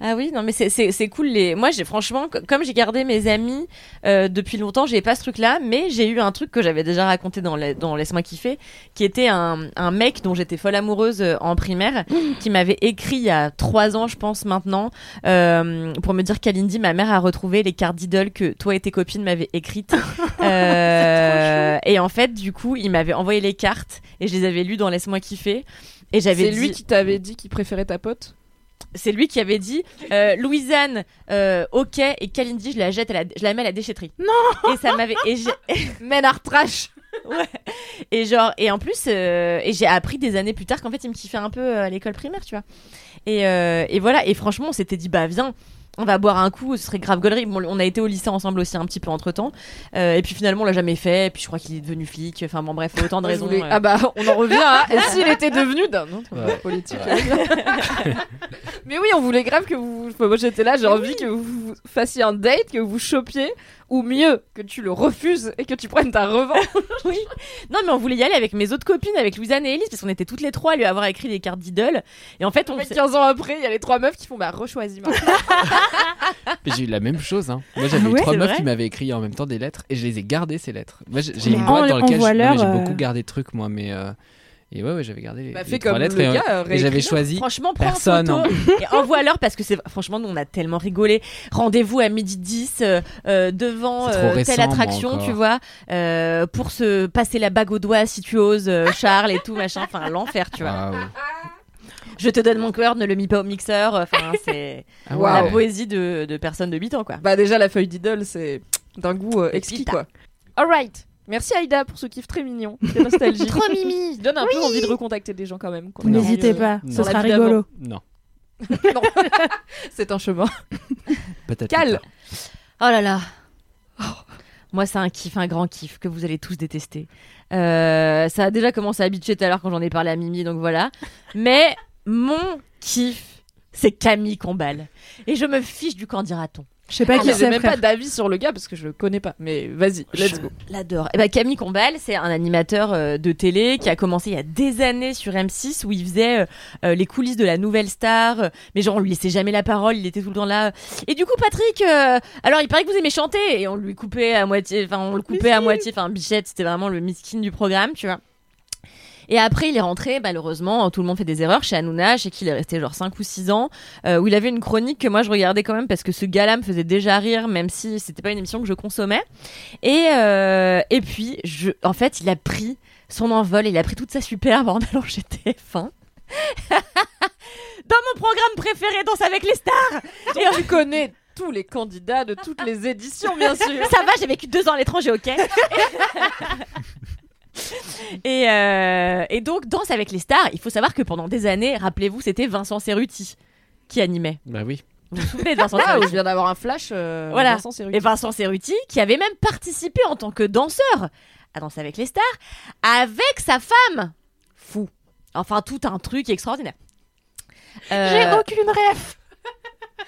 Ah oui, non, mais c'est- c'est c'est cool. Les... Moi, j'ai franchement, co- comme j'ai gardé mes amis euh, depuis longtemps, j'ai pas ce truc-là, mais j'ai eu un truc que j'avais déjà raconté dans, la- dans Laisse-moi kiffer, qui était un, un mec dont j'étais folle amoureuse euh, en primaire, (gasps) qui m'avait écrit il y a trois ans, je pense maintenant, euh, pour me dire qu'Alindy, ma mère, a retrouvé les cartes d'idole que toi et tes copines m'avaient écrites. (laughs) Euh, et en fait, du coup, il m'avait envoyé les cartes et je les avais lues dans Laisse-moi kiffer. Et j'avais C'est dit... lui qui t'avait dit qu'il préférait ta pote? C'est lui qui avait dit euh, Louisanne, euh, ok, et Kalindi, je la jette, à la, je la mets à la déchetterie. Non Et ça m'avait. Et j'ai. (laughs) Ménard trash ouais. Et genre, et en plus, euh, et j'ai appris des années plus tard qu'en fait, il me kiffait un peu euh, à l'école primaire, tu vois. Et, et voilà, et franchement, on s'était dit, bah viens. On va boire un coup, ce serait grave gaulerie. Bon, on a été au lycée ensemble aussi un petit peu entre temps. et puis finalement, on l'a jamais fait. Et puis je crois qu'il est devenu flic. Enfin bon, bref, autant de raisons. voulais- euh. Ah bah, on en revient à. Et s'il (laughs) était devenu d'un autre Ouais. politique Ouais. Mais oui, on voulait grave que vous. enfin, moi, j'étais là, j'ai envie que vous fassiez un date, que vous chopiez, ou mieux, que tu le refuses et que tu prennes ta revanche. (laughs) oui. Non, mais on voulait y aller avec mes autres copines, avec Louisanne et Elise, parce qu'on était toutes les trois à lui avoir écrit des cartes d'idole. Et en fait, on Mais s'est- 15 ans après, il y a les trois meufs qui font bah rechoisis moi. (laughs) (laughs) Mais j'ai eu la même chose. Hein. Moi, j'avais Ah ouais, trois meufs vrai qui m'avaient écrit en même temps des lettres et je les ai gardées ces lettres. Moi, j'ai une Mais boîte dans laquelle j'ai leur, euh, beaucoup gardé de trucs, moi, mais. euh, Et ouais, ouais, j'avais gardé les, Bah, les fais trois comme lettres le et, euh, gars, et j'avais choisi Franchement, prends personne. en hein. (laughs) et envoie-leur parce que c'est franchement nous on a tellement rigolé. Rendez-vous à midi 10 euh, euh, devant euh, récent, telle attraction, tu vois, euh, pour se passer la bague au doigt si tu oses, euh, Charles et tout machin. Enfin l'enfer, tu vois. Je te donne mon cœur, ne le mis pas au mixeur. Enfin c'est Ah la poésie de, de personnes de 8 ans quoi. Bah déjà la feuille d'idole c'est d'un goût euh, exquis quoi. Alright. Merci Aïda pour ce kiff très mignon, très nostalgique. (laughs) Trop mimi. Ça donne un peu envie de recontacter des gens quand même. N'hésitez vu, pas, euh, ce sera rigolo. Non. (laughs) Non. (laughs) C'est un chemin. Peut-être. Cal. Oh là là. Oh. Moi, c'est un kiff, un grand kiff que vous allez tous détester. Euh, ça a déjà commencé à bitcher tout à l'heure quand j'en ai parlé à Mimi, donc voilà. Mais mon kiff, c'est Camille Combal. Et je me fiche du qu'en dira-t-on. Je sais pas Ah, qui j'ai c'est, même frère. pas d'avis sur le gars parce que je le connais pas. Mais vas-y, let's Je go. L'adore. Et ben Camille Combal, c'est un animateur euh, de télé qui a commencé il y a des années sur M6 où il faisait euh, euh, les coulisses de la nouvelle star. euh, mais genre on lui laissait jamais la parole, il était tout le temps là. Et du coup Patrick, euh, alors il paraît que vous aimez chanter et on lui coupait à moitié, enfin on le coupait à moitié. Enfin Bichette, c'était vraiment le miskin du programme, tu vois. Et après, il est rentré, malheureusement, tout le monde fait des erreurs chez Hanouna, chez qui il est resté genre 5 ou 6 ans, euh, où il avait une chronique que moi je regardais quand même parce que ce gars-là me faisait déjà rire, même si c'était pas une émission que je consommais. Et, euh, et puis, je, en fait, il a pris son envol, il a pris toute sa superbe en allant chez TF1. (laughs) Dans mon programme préféré, Danse avec les stars Et tu connais tous les candidats de toutes les éditions, bien sûr. Ça va, j'ai vécu deux ans à l'étranger, ok? (laughs) (laughs) et, euh, et donc, Danse avec les stars, il faut savoir que pendant des années, rappelez-vous, c'était Vincent Cerruti qui animait. Bah oui. Vous vous souvenez de Vincent Ah, Cerruti je viens d'avoir un flash. euh, Voilà. Vincent Cerruti. Et Vincent Cerruti, qui avait même participé en tant que danseur à Danse avec les stars, avec sa femme. Fou. Enfin, tout un truc extraordinaire. Euh, J'ai aucune ref.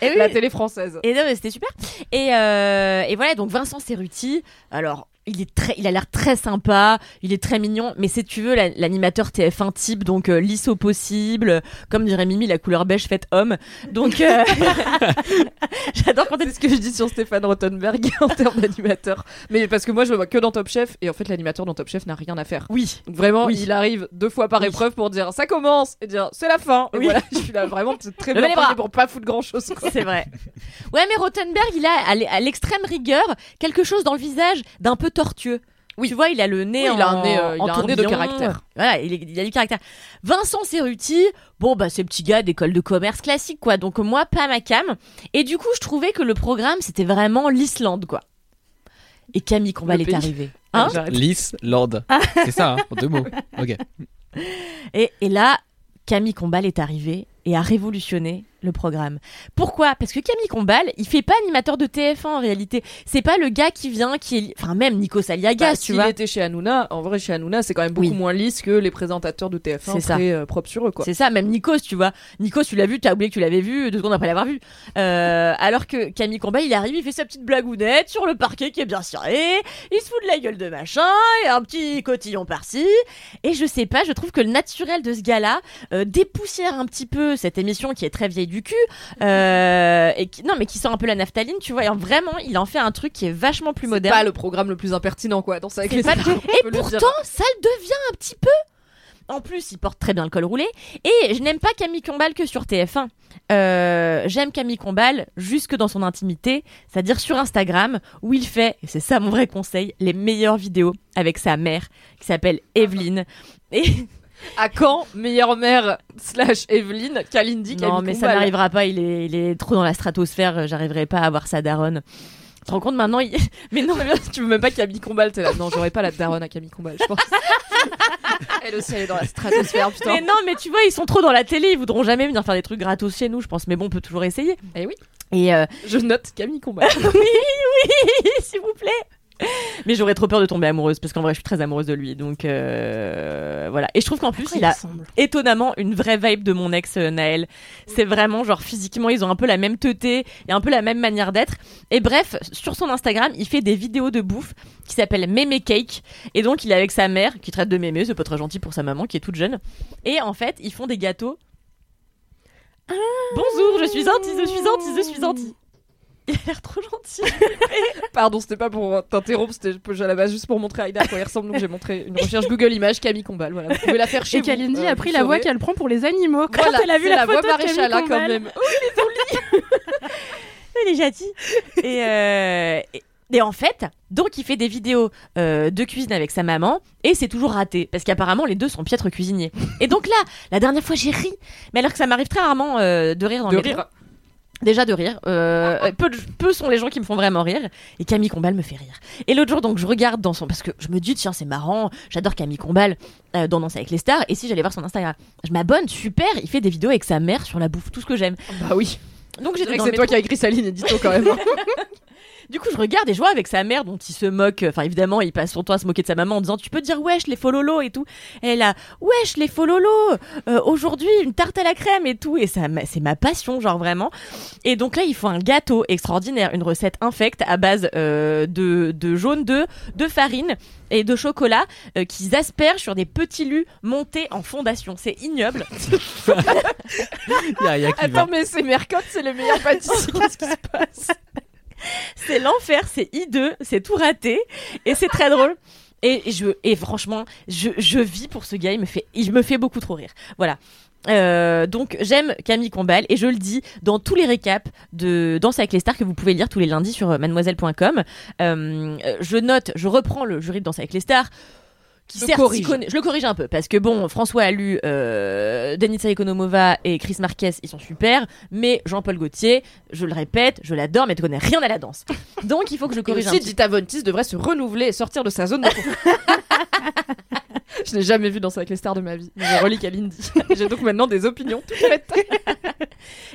et oui, La télé française. et non, mais c'était super. Et, euh, et voilà, donc Vincent Cerruti, alors il est très, il a l'air très sympa, il est très mignon, mais si tu veux la- l'animateur TF1 type, donc euh, lisse au possible, comme dirait Mimi, la couleur beige faite homme. Donc euh, (laughs) j'adore quand C'est ce que je dis sur Stéphane Rottenberg (laughs) en termes d'animateur. Mais parce que moi, je le vois que dans Top Chef, et en fait, l'animateur dans Top Chef n'a rien à faire. Oui. Donc vraiment, Oui. il arrive deux fois par épreuve pour dire ça commence et dire c'est la fin. Et Oui. voilà, je suis là vraiment très bien pour pas foutre grand chose. C'est vrai. (laughs) Ouais, mais Rottenberg, il a à l'extrême rigueur quelque chose dans le visage d'un peu tortueux. Oui. Tu vois, il a le nez Oui, en il a un nez, euh, il a un nez de caractère. Voilà, il, est- il a du caractère. Vincent Cerruti, bon bah c'est le petit gars d'école de commerce classique quoi. Donc moi pas ma cam. Et du coup, je trouvais que le programme c'était vraiment l'Islande quoi. Et Camille Combal Le est pays. arrivée. Hein L'Islande. C'est ça, hein, en deux mots. (laughs) Ok. Et, et là, Camille Combal est arrivée et a révolutionné le programme. Pourquoi? Parce que Camille Combal, il fait pas animateur de TF1 en réalité. C'est pas le gars qui vient, qui est, enfin même Nikos Aliagas, Bah, tu s'il vois. était chez Hanouna, en vrai chez Hanouna, c'est quand même beaucoup Oui. moins lisse que les présentateurs de TF1 C'est ça. très euh, propres sur eux quoi. C'est ça, même Nikos, tu vois. Nikos, tu l'as vu, tu as oublié que tu l'avais vu deux secondes après l'avoir vu. Euh, alors que Camille Combal, il arrive, il fait sa petite blagounette sur le parquet qui est bien ciré, il se fout de la gueule de machin, et un petit cotillon par-ci. Et je sais pas, je trouve que le naturel de ce gars-là euh, dépoussière un petit peu cette émission qui est très vieille du cul, euh, et qui, non, mais qui sort un peu la naphtaline, tu vois. Et vraiment, il en fait un truc qui est vachement plus moderne. pas le programme le plus impertinent quoi dans pas- (laughs) Et pourtant, ça le devient un petit peu. En plus, il porte très bien le col roulé. Et je n'aime pas Camille Combal que sur TF1. Euh, J'aime Camille Combal jusque dans son intimité, c'est-à-dire sur Instagram, où il fait, et c'est ça mon vrai conseil, les meilleures vidéos avec sa mère, qui s'appelle Evelyne. Et À quand meilleure mère slash Evelyne Kalindi non, mais ça n'arrivera pas, il est, il est trop dans la stratosphère, euh, j'arriverai pas à avoir sa daronne. Tu te rends compte maintenant il... (laughs) Mais non, tu veux même pas Camille Combal, t'es là. Non, j'aurais pas la daronne à Camille Combal, je pense. (laughs) Elle aussi, elle est dans la stratosphère, putain. Mais non, mais tu vois, ils sont trop dans la télé, ils voudront jamais venir faire des trucs gratos chez nous, je pense. Mais bon, on peut toujours essayer. Eh oui. Et euh, Je note Camille Combal. (laughs) oui, oui, s'il vous plaît. (laughs) Mais j'aurais trop peur de tomber amoureuse parce qu'en vrai je suis très amoureuse de lui donc euh, voilà. Et je trouve qu'en plus Après, il il a étonnamment une vraie vibe de mon ex euh, Naël. C'est vraiment genre physiquement ils ont un peu la même teuté et un peu la même manière d'être. Et bref sur son Instagram il fait des vidéos de bouffe qui s'appellent Mémé Cake. Et donc il est avec sa mère qui traite de mémé c'est pas très gentil pour sa maman qui est toute jeune. Et en fait ils font des gâteaux. Bonjour, je suis Anti, je suis Anti, je suis Anti. Il a l'air trop gentil. (laughs) Pardon, c'était pas pour t'interrompre, c'était à la base juste pour montrer à Aïda à quoi il ressemble. Donc j'ai montré une recherche Google Images Camille Combal. Voilà, vous pouvez la faire chez Et vous. Kalindi euh, a pris la voix qu'elle prend pour les animaux quand Voilà, elle a vu c'est la, la photo voix maréchale, quand même. (laughs) Il est gentil. Et, euh, et, et en fait, donc il fait des vidéos euh, de cuisine avec sa maman et c'est toujours raté parce qu'apparemment les deux sont piètres cuisiniers. Et donc là, la dernière fois j'ai ri, mais alors que ça m'arrive très rarement euh, de rire dans De le métro. rire. Déjà de rire. Euh, peu, de- peu sont les gens qui me font vraiment rire. Et Camille Combal me fait rire. Et l'autre jour, donc, je regarde dans son. Parce que je me dis, tiens, c'est marrant. J'adore Camille Combal euh, dans Danse avec les stars. Et si j'allais voir son Instagram Je m'abonne, super. Il fait des vidéos avec sa mère sur la bouffe, tout ce que j'aime. Bah oui. Donc dans c'est toi qui as écrit sa ligne édito quand même. (laughs) Du coup, je regarde et je vois avec sa mère dont il se moque. Enfin, évidemment, il passe son temps à se moquer de sa maman en disant Tu peux dire wesh les fololos et tout. Et elle a wesh les fololos. euh, Aujourd'hui, une tarte à la crème et tout. Et ça, c'est ma passion, genre vraiment. Et donc là, il faut un gâteau extraordinaire, une recette infecte à base euh, de, de jaune d'œuf, de farine et de chocolat euh, qu'ils aspergent sur des petits lus montés en fondation. C'est ignoble. (laughs) Y a Attends, va. mais c'est Mercotte, c'est le meilleur pâtissier. Qu'est-ce qui se passe? (laughs) c'est l'enfer, c'est hideux, c'est tout raté et c'est très drôle. Et je et franchement, je, je vis pour ce gars, il me fait il me fait beaucoup trop rire. Voilà. Euh, donc j'aime Camille Combal et je le dis dans tous les récaps de Danse avec les stars que vous pouvez lire tous les lundis sur mademoiselle.com. Euh, je note, je reprends le jury de Danse avec les stars. Qui Le certes, corrige. s'y connaît- je le corrige un peu parce que bon, François a lu euh, Ekonomova et Chris Marquez, ils sont super, mais Jean-Paul Gaultier, je le répète, je l'adore, mais tu connais rien à la danse. Donc il faut que je Et corrige un aussi, petit Dita Von Teese devrait se renouveler et sortir de sa zone de. (laughs) Je n'ai jamais vu danser avec les stars de ma vie. mais Je relis Kalindi. (laughs) J'ai donc maintenant des opinions toutes faites.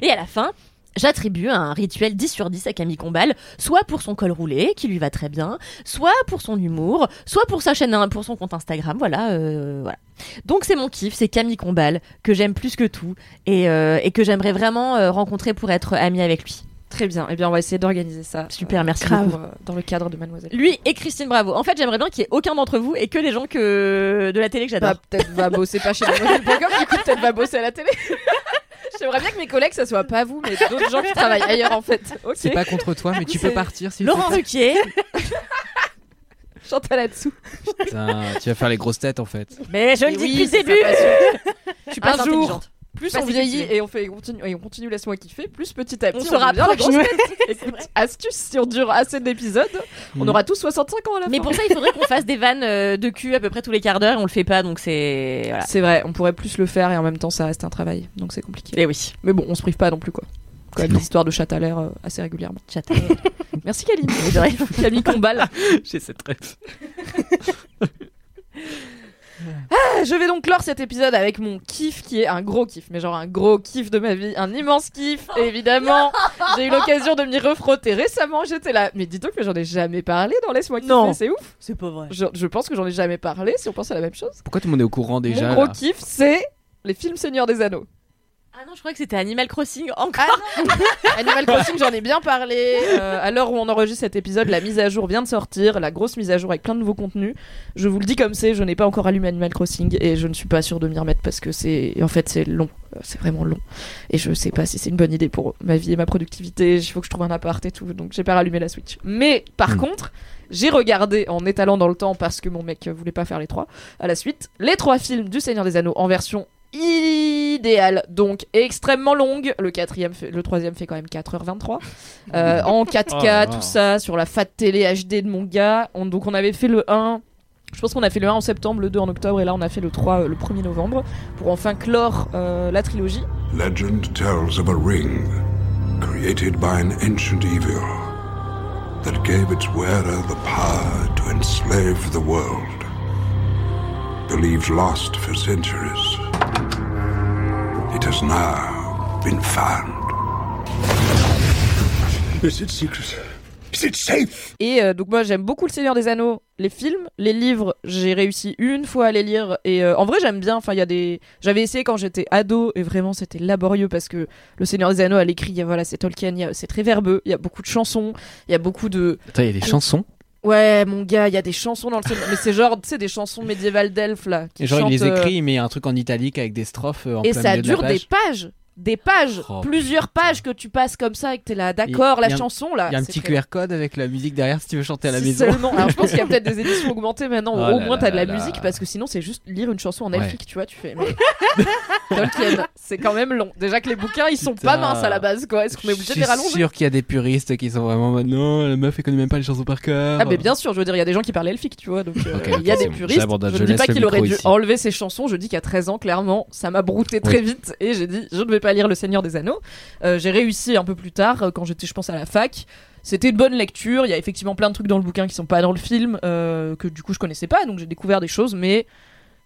Et à la fin, j'attribue un rituel 10 sur 10 à Camille Combal, soit pour son col roulé, qui lui va très bien, soit pour son humour, soit pour sa chaîne, pour son compte Instagram, voilà, euh, voilà. Donc c'est mon kiff, c'est Camille Combal, que j'aime plus que tout, et, euh, et que j'aimerais vraiment euh, rencontrer pour être amie avec lui. Très bien. Eh bien, on va essayer d'organiser ça. Super, merci Grave. beaucoup. euh, dans le cadre de Mademoiselle. Lui et Christine Bravo. En fait, j'aimerais bien qu'il y ait aucun d'entre vous et que des gens que de la télé que j'adore. Bah, peut-être va bosser pas chez Mademoiselle.com, du coup, peut-être va bosser à la télé. (laughs) J'aimerais bien que mes collègues, ça soit pas vous, mais d'autres gens qui (laughs) travaillent ailleurs en fait. (laughs) C'est pas contre toi, mais tu peux partir si Laurent Ruquier. (laughs) Chantal là-dessous. Putain, tu vas faire les grosses têtes en fait. Mais je le dis oui, depuis le c'est début. Je suis pas un jour, intelligente. Plus Pas on vieillit et on fait, on continue, et on continue laisse-moi kiffer, plus petit à petit On on, se rapproche. Écoute, (laughs) astuce, si on dure assez d'épisodes, on Mm. aura tous 65 ans à la Mais fin. pour ça, il faudrait qu'on fasse des vannes euh, de cul à peu près tous les quarts d'heure et on le fait pas, donc c'est. Voilà. C'est vrai, on pourrait plus le faire et en même temps ça reste un travail, donc c'est compliqué. Et oui. Mais bon, on se prive pas non plus quoi. Quand même des histoires de chat à l'air euh, assez régulièrement. Chat à l'air. (laughs) Merci Camille. Camille Combal. (laughs) J'ai cette rêve. Ah, je vais donc clore cet épisode avec mon kiff qui est un gros kiff, mais genre un gros kiff de ma vie, un immense kiff. Et (laughs) évidemment, j'ai eu l'occasion de m'y refrotter récemment. J'étais là, mais dis donc que j'en ai jamais parlé dans Laisse-moi kiffer, Non. c'est ouf. C'est pas vrai. Je, je pense que j'en ai jamais parlé si on pense à la même chose. Pourquoi tout le monde est au courant déjà mon gros là kiff, c'est les films Seigneur des Anneaux. Ah non, je crois que c'était Animal Crossing encore. (laughs) Animal Crossing, j'en ai bien parlé. Euh, à l'heure où on enregistre cet épisode, la mise à jour vient de sortir, la grosse mise à jour avec plein de nouveaux contenus. Je vous le dis comme c'est, je n'ai pas encore allumé Animal Crossing et je ne suis pas sûre de m'y remettre parce que c'est, en fait, c'est long. Euh, C'est vraiment long. Et je sais pas si c'est une bonne idée pour ma vie et ma productivité. Il faut que je trouve un appart et tout, donc j'ai pas rallumé la Switch. Mais par Hmm. contre, j'ai regardé en étalant dans le temps parce que mon mec voulait pas faire les trois à la suite les trois films du Seigneur des Anneaux en version idéale donc extrêmement longue. Le quatrième fait- le troisième fait quand même 4h23 euh, (laughs) en 4K Oh tout ça sur la fat télé HD de mon gars. On- donc on avait fait le 1 je pense qu'on a fait le 1 en septembre, le 2 en octobre et là on a fait le 3 euh, le 1er novembre pour enfin clore euh, la trilogie. Legend tells of a ring created by an ancient evil that gave its wearer the power to enslave the world. Believed lost for centuries, it has now been found. Is it secret? Is it safe? Et euh, donc moi j'aime beaucoup Le Seigneur des Anneaux, les films, les livres, j'ai réussi une fois à les lire et euh, en vrai j'aime bien. Enfin il y a des, j'avais essayé quand j'étais ado et vraiment c'était laborieux parce que Le Seigneur des Anneaux à l'écrit, voilà c'est Tolkien, c'est très verbeux, il y a beaucoup de chansons, il y a beaucoup de Attends, il y a des chansons? Ouais, mon gars, il y a des chansons dans le Seigneur, mais c'est genre, tu sais, des chansons médiévales d'elfes là. qui Et genre, il les euh, écrit, il met un truc en italique avec des strophes euh, en et plein ça milieu de la dure des page. pages, des pages, Oh, plusieurs pages que tu passes comme ça et que t'es là, d'accord, la un- chanson là. Il y a un petit très- QR code avec la musique derrière si tu veux chanter à la maison. seulement. Alors je pense qu'il y a peut-être des (laughs) éditions augmentées maintenant. où Oh au moins t'as de la là là. musique parce que sinon c'est juste lire une chanson en Ouais. elfique, tu vois. Tu fais. Mais... (laughs) Tolkien, c'est quand même long. Déjà que les bouquins ils sont pas minces à la base quoi. Est-ce qu'on est Je obligé de suis les rallonger sûr qu'il y a des puristes qui sont vraiment non, la meuf elle connaît même pas les chansons par cœur. Ah mais bien sûr, je veux dire, il y a des gens qui parlent elfique, tu vois, donc euh, il y a des puristes. Je je ne dis pas qu'il aurait dû enlever ses chansons, je dis qu'à 13 ans, clairement, ça m'a brouté très vite et j'ai dit, je ne vais pas lire Le Seigneur des Anneaux. Euh, j'ai réussi un peu plus tard, euh, quand j'étais, je pense, à la fac. C'était une bonne lecture, il y a effectivement plein de trucs dans le bouquin qui sont pas dans le film, euh, que du coup je connaissais pas, donc j'ai découvert des choses, mais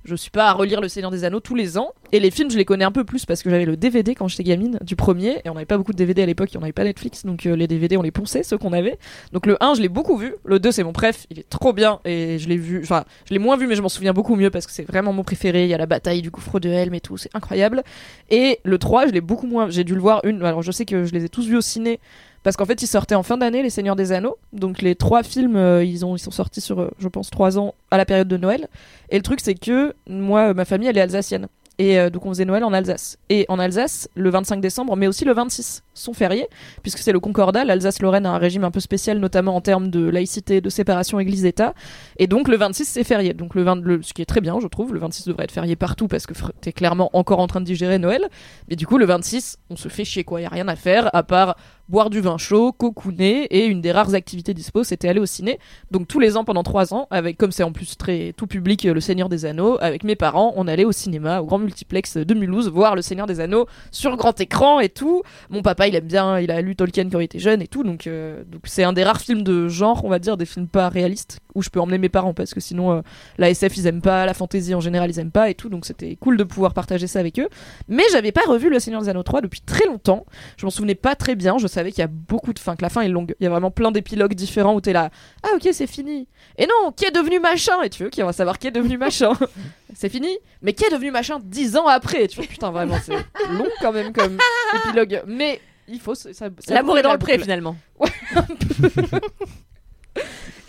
je suis pas à relire Le Seigneur des Anneaux tous les ans. Et les films, je les connais un peu plus parce que j'avais le DVD quand j'étais gamine du premier, et on n'avait pas beaucoup de DVD à l'époque, on n'avait pas Netflix, donc euh, les DVD on les ponçait, ceux qu'on avait. Donc le 1, je l'ai beaucoup vu, le 2 c'est mon préf, il est trop bien, et je l'ai vu, enfin, je l'ai moins vu, mais je m'en souviens beaucoup mieux parce que c'est vraiment mon préféré, il y a la bataille du gouffre de Helm et tout, c'est incroyable. Et le 3, je l'ai beaucoup moins, j'ai dû le voir une, alors je sais que je les ai tous vus au ciné, parce qu'en fait, ils sortaient en fin d'année, Les Seigneurs des Anneaux. Donc les trois films, euh, ils, ont, ils sont sortis sur, euh, je pense, trois ans à la période de Noël. Et le truc, c'est que moi, euh, ma famille, elle est alsacienne. Et donc on faisait Noël en Alsace. Et en Alsace, le 25 décembre, mais aussi le 26, sont fériés, puisque c'est le Concordat. L'Alsace-Lorraine a un régime un peu spécial, notamment en termes de laïcité, de séparation Église-État. Et donc le 26, c'est férié. Donc le 20, le- ce qui est très bien, je trouve. Le 26 devrait être férié partout, parce que t'es clairement encore en train de digérer Noël. Mais du coup, le 26, on se fait chier, quoi. Y a rien à faire, à part boire du vin chaud, cocooner, et une des rares activités dispo, c'était aller au ciné. Donc tous les ans pendant trois ans, avec comme c'est en plus très tout public, euh, Le Seigneur des Anneaux, avec mes parents, on allait au cinéma, au grand multiplex de Mulhouse, voir Le Seigneur des Anneaux sur grand écran et tout. Mon papa, il aime bien, il a lu Tolkien quand il était jeune et tout, donc euh, donc c'est un des rares films de genre, on va dire, des films pas réalistes où je peux emmener mes parents parce que sinon euh, la SF ils aiment pas, la fantasy en général ils aiment pas et tout, donc c'était cool de pouvoir partager ça avec eux. Mais j'avais pas revu Le Seigneur des Anneaux 3 depuis très longtemps. Je m'en souvenais pas très bien. Je savais qu'il y a beaucoup de fins, que la fin est longue. Il y a vraiment plein d'épilogues différents où t'es là. Ah ok, c'est fini. Et non, qui est devenu machin? Et tu veux qui va savoir qui est devenu machin (laughs) C'est fini. Mais qui est devenu machin dix ans après Tu vois, putain, vraiment, c'est long quand même comme (laughs) épilogue. Mais il faut. ça- ça- L'amour est dans la le pré boucle. finalement. (laughs)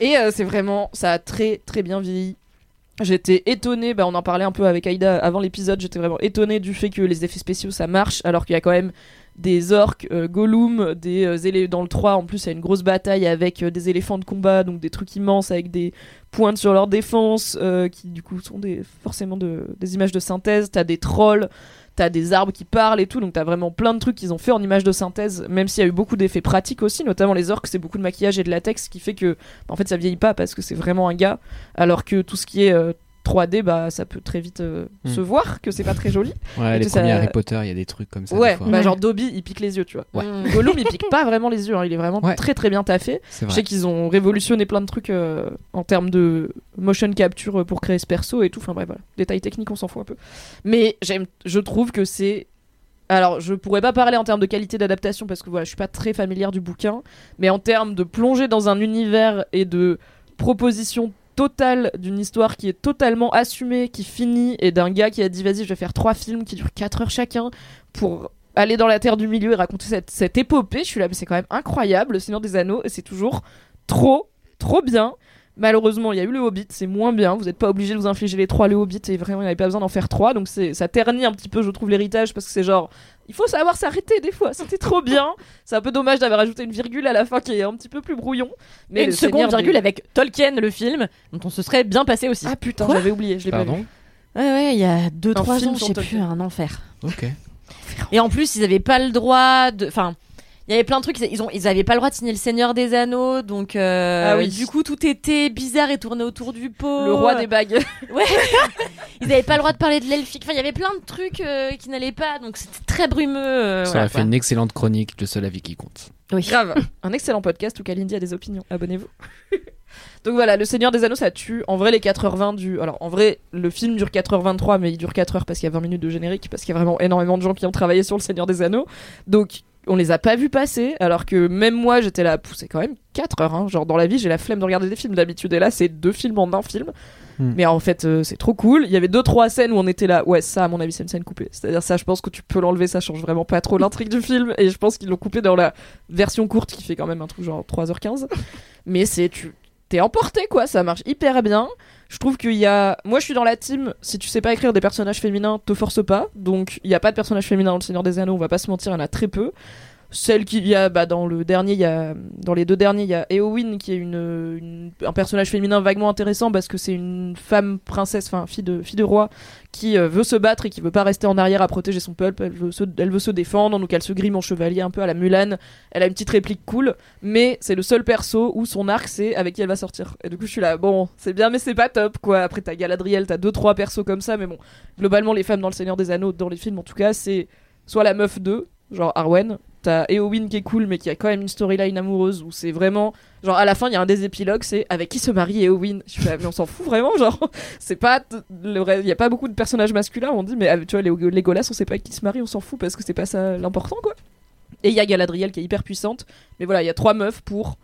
Et euh, c'est vraiment, ça a très très bien vieilli. J'étais étonnée, bah on en parlait un peu avec Aïda avant l'épisode, j'étais vraiment étonnée du fait que les effets spéciaux ça marche, alors qu'il y a quand même des orques, euh, Gollum, des euh, dans le 3 en plus il y a une grosse bataille avec euh, des éléphants de combat, donc des trucs immenses avec des pointes sur leur défense, euh, qui du coup sont des, forcément de, des images de synthèse, t'as des trolls, t'as des arbres qui parlent et tout, donc t'as vraiment plein de trucs qu'ils ont fait en images de synthèse, même s'il y a eu beaucoup d'effets pratiques aussi, notamment les orques, c'est beaucoup de maquillage et de latex, ce qui fait que bah, en fait ça vieillit pas parce que c'est vraiment un gars, alors que tout ce qui est euh, 3D, bah ça peut très vite euh, Hmm. se voir que c'est pas très joli. Ouais, Et les ça- Harry Potter, il y a des trucs comme ça. Ouais, des fois. bah genre Dobby, il pique les yeux, tu vois. Ouais. Mm. (laughs) Gollum, il pique pas vraiment les yeux, hein, il est vraiment Ouais. très très bien taffé. Je sais qu'ils ont révolutionné plein de trucs euh, en termes de motion capture pour créer ce perso et tout. Enfin bref, voilà. Détails techniques, on s'en fout un peu. Mais j'aime, je trouve que c'est. Alors, je pourrais pas parler en termes de qualité d'adaptation parce que voilà, je suis pas très familière du bouquin, mais en termes de plonger dans un univers et de proposition totale d'une histoire qui est totalement assumée, qui finit, et d'un gars qui a dit vas-y, je vais faire trois films qui durent 4 heures chacun pour aller dans la Terre du Milieu et raconter cette, épopée. Je suis là, mais c'est quand même incroyable, Le Seigneur des Anneaux, et c'est toujours trop, trop bien. Malheureusement, il y a eu le Hobbit, c'est moins bien. Vous n'êtes pas obligé de vous infliger les trois le Hobbit et vraiment, il n'y avait pas besoin d'en faire trois. Donc ça ternit un petit peu, je trouve, l'héritage parce que c'est genre, il faut savoir s'arrêter des fois. C'était trop (laughs) bien. C'est un peu dommage d'avoir ajouté une virgule à la fin qui est un petit peu plus brouillon. Mais une seconde Seigneur virgule des- avec Tolkien, le film, dont on se serait bien passé aussi. Ah putain, Quoi j'avais oublié, je l'ai pas Pardon vu. Ouais, ouais, il y a 2-3 film ans, je sais plus, un enfer. Ok. Et en plus, ils avaient pas le droit de. Enfin, il y avait plein de trucs. Ils, ont, ils avaient pas le droit de signer le Seigneur des Anneaux, donc. euh, Ah oui. Du coup, tout était bizarre et tourné autour du pot. Le roi des bagues. (laughs) Ouais. ils avaient pas le droit de parler de l'elfique. Enfin, il y avait plein de trucs euh, qui n'allaient pas, donc c'était très brumeux. euh, Ça voilà, a fait quoi. une excellente chronique, le seul avis qui compte. Oui. Grave. (laughs) Un excellent podcast où Kalindi a des opinions. Abonnez-vous. (laughs) Donc voilà, Le Seigneur des Anneaux, ça tue. En vrai, les 4h20 du. Alors, en vrai, le film dure 4h23, mais il dure 4h parce qu'il y a 20 minutes de générique, parce qu'il y a vraiment énormément de gens qui ont travaillé sur Le Seigneur des Anneaux. Donc, on les a pas vus passer, alors que même moi, j'étais là, c'est quand même 4 heures. hein. Genre, dans la vie, j'ai la flemme de regarder des films d'habitude, et là, c'est deux films en un film. Hmm. Mais en fait, euh, c'est trop cool. Il y avait deux trois scènes où on était là. Ouais, ça, à mon avis, c'est une scène coupée. C'est-à-dire ça, je pense que tu peux l'enlever. Ça change vraiment pas trop l'intrigue du film. Et je pense qu'ils l'ont coupé dans la version courte qui fait quand même un truc genre 3h15. Mais c'est tu t'es emporté quoi. Ça marche hyper bien. Je trouve qu'il y a. Moi, je suis dans la team. Si tu sais pas écrire des personnages féminins, te force pas. Donc, il y a pas de personnages féminins dans le Seigneur des Anneaux. On va pas se mentir, il y en a très peu. Celle qui y a bah, dans le dernier, il y a dans les deux derniers, il y a Eowyn qui est une- un personnage féminin vaguement intéressant parce que c'est une femme princesse, enfin fille de fille de roi qui euh, veut se battre et qui veut pas rester en arrière à protéger son peuple. Elle veut se, elle veut se défendre, donc elle se grime en chevalier un peu à la Mulan. Elle a une petite réplique cool, mais c'est le seul perso où son arc c'est avec qui elle va sortir. Et du coup je suis là, bon c'est bien mais c'est pas top quoi. Après t'as Galadriel, t'as deux trois persos comme ça, mais bon globalement les femmes dans le Seigneur des Anneaux, dans les films en tout cas, c'est soit la meuf 2, genre Arwen, t'as Eowyn qui est cool mais qui a quand même une storyline amoureuse où c'est vraiment genre à la fin il y a un des épilogues c'est avec qui se marie Eowyn. Je suis là, mais on s'en fout vraiment genre (laughs) c'est pas il y a pas beaucoup de personnages masculins on dit mais ah, tu vois les Legolas on sait pas avec qui se marie on s'en fout parce que c'est pas ça l'important quoi. Et il y a Galadriel qui est hyper puissante mais voilà il y a trois meufs pour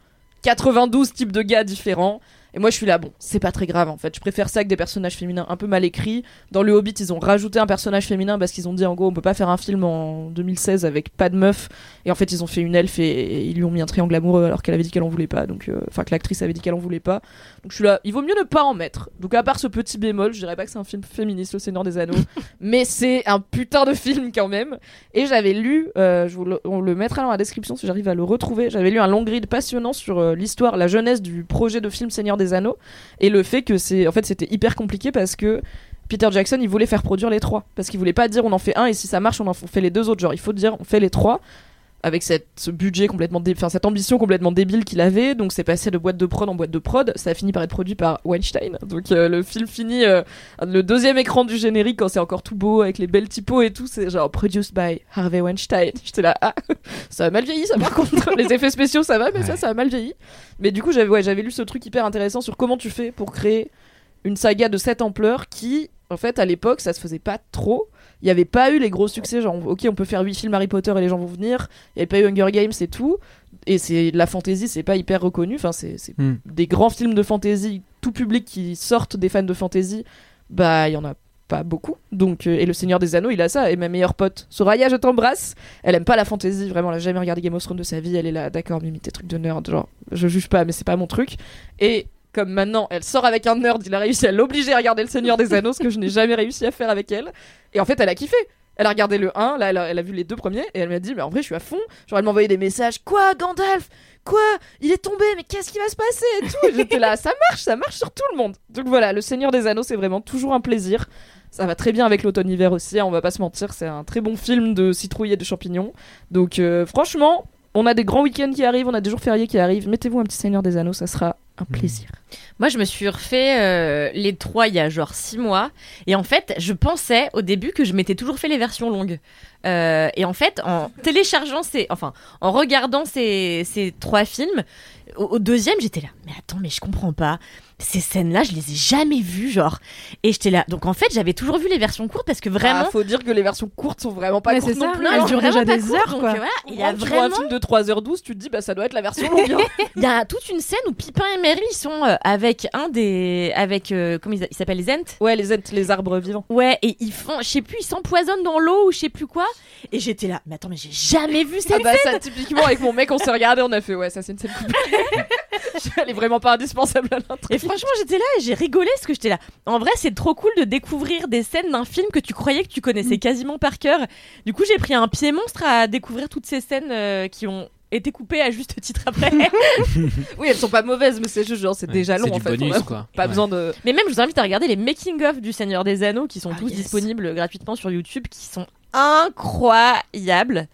92 types de gars différents et moi je suis là bon c'est pas très grave en fait. Je préfère ça que des personnages féminins un peu mal écrits. Dans le Hobbit ils ont rajouté un personnage féminin parce qu'ils ont dit en gros on peut pas faire un film en 2016 avec pas de meuf. Et en fait ils ont fait une elfe et, et ils lui ont mis un triangle amoureux alors qu'elle avait dit qu'elle en voulait pas. Donc euh, enfin que l'actrice avait dit qu'elle en voulait pas. Donc je suis là il vaut mieux ne pas en mettre. Donc à part ce petit bémol je dirais pas que c'est un film féministe le Seigneur des Anneaux (laughs) mais c'est un putain de film quand même. Et j'avais lu euh, je vous le, on le mettra dans la description si j'arrive à le retrouver. J'avais lu un long grid passionnant sur euh, l'histoire la jeunesse du projet de film Seigneur des Anneaux et le fait que c'est en fait c'était hyper compliqué parce que Peter Jackson il voulait faire produire les trois. Parce qu'il voulait pas dire on en fait un et si ça marche on en fait les deux autres. Genre il faut dire on fait les trois avec cette, ce budget complètement dé- enfin cette ambition complètement débile qu'il avait. Donc c'est passé de boîte de prod en boîte de prod. Ça a fini par être produit par Weinstein. Donc euh, le film finit euh, le deuxième écran du générique quand c'est encore tout beau avec les belles typos et tout c'est genre produced by Harvey Weinstein. (laughs) J'étais là ah ça a mal vieilli ça par contre. (laughs) Les effets spéciaux ça va mais ça ça a mal vieilli. Mais du coup j'avais ouais, j'avais lu ce truc hyper intéressant sur comment tu fais pour créer une saga de cette ampleur qui, en fait, à l'époque, ça se faisait pas trop. Il n'y avait pas eu les gros succès, genre, ok, on peut faire 8 films Harry Potter et les gens vont venir. Il n'y avait pas eu Hunger Games et tout. Et c'est la fantasy, c'est pas hyper reconnu. Enfin, c'est Hmm. des grands films de fantasy, tout public qui sortent des fans de fantasy. Bah, il y en a pas beaucoup. Donc, euh, et le Seigneur des Anneaux, il a ça. Et ma meilleure pote, Soraya, je t'embrasse. Elle aime pas la fantasy, vraiment, elle a jamais regardé Game of Thrones de sa vie. Elle est là, d'accord, Mimi, tes trucs de nerd, genre, je juge pas, mais c'est pas mon truc. Et comme maintenant, elle sort avec un nerd, il a réussi à l'obliger à regarder le Seigneur des Anneaux, ce que je n'ai jamais réussi à faire avec elle. Et en fait, elle a kiffé. Elle a regardé le 1, là, elle a, vu les deux premiers, et elle m'a dit, mais en vrai, je suis à fond. Genre, elle m'a envoyé des messages. Quoi, Gandalf? Quoi? Il est tombé, mais qu'est-ce qui va se passer? et tout. Et J'étais là, ça marche, ça marche sur tout le monde. Donc voilà, le Seigneur des Anneaux, c'est vraiment toujours un plaisir. Ça va très bien avec l'automne-hiver aussi, hein, on va pas se mentir, c'est un très bon film de citrouilles et de champignons. Donc euh, franchement, on a des grands week-ends qui arrivent, on a des jours fériés qui arrivent. Mettez-vous un petit Seigneur des Anneaux, ça sera un plaisir. Moi, je me suis refait euh, les trois il y a genre six mois. Et en fait, je pensais au début que je m'étais toujours fait les versions longues. Euh, et en fait, en téléchargeant ces. Enfin, en regardant ces, ces trois films, au, au deuxième, j'étais là. Mais attends, mais je comprends pas. Ces scènes-là, je les ai jamais vues, genre. Et j'étais là. Donc en fait, j'avais toujours vu les versions courtes parce que vraiment. Ah, faut dire que les versions courtes sont vraiment pas Mais courtes non ça, plus. elles hein. durent vraiment déjà des courtes, heures, donc, quoi. euh, voilà, il y a vois un vraiment. film de 3h12, tu te dis, bah ça doit être la version longue. hein. (laughs) Il y a toute une scène où Pipin et ils sont euh, avec un des. Avec. euh, comment ils, s'appellent les Ents Ouais, les êtres, les arbres vivants. Ouais, et ils font. Je sais plus, ils s'empoisonnent dans l'eau ou je sais plus quoi. Et j'étais là. Mais attends, mais j'ai jamais vu cette Ah bah scène ça, typiquement, avec mon mec, on s'est regardé, on a fait, ouais, ça c'est une scène coupée. (laughs) Elle est vraiment pas indispensable à l'intrigue. Et franchement, j'étais là et j'ai rigolé parce que j'étais là. En vrai, c'est trop cool de découvrir des scènes d'un film que tu croyais que tu Mm. connaissais quasiment par cœur. Du coup, j'ai pris un pied monstre à découvrir toutes ces scènes euh, qui ont été coupées à juste titre après. (laughs) Oui, elles sont pas mauvaises, mais c'est juste genre, c'est Ouais, déjà long en fait. bonus, on a quoi. Pas Ouais. besoin de. Mais même, je vous invite à regarder les making-of du Seigneur des Anneaux qui sont Ah, tous yes. disponibles gratuitement sur YouTube, qui sont incroyables.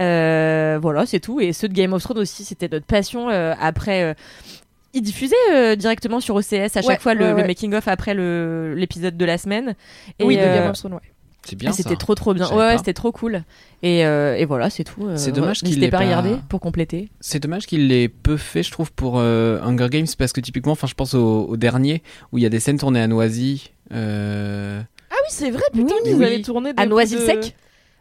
Euh, voilà, c'est tout. Et ceux de Game of Thrones aussi, c'était notre passion euh, après. euh, ils diffusaient euh, directement sur OCS à chaque Ouais, fois le, ouais, le ouais. making-of après le- l'épisode de la semaine. Et, oui, de Game of Thrones, ouais. C'est bien ah, ça. C'était trop trop bien. Ouais, c'était trop cool. Et, euh, et voilà, c'est tout. C'est dommage qu'il l'ait pas regarder pour compléter. C'est dommage qu'il l'ait peu fait, je trouve, pour euh, Hunger Games, parce que typiquement, enfin, je pense au, au dernier, où il y a des scènes tournées à Noisy. euh, oui, c'est vrai, putain, Oui. qu'ils Oui. avaient tourné des À Noisy-le-Sec de-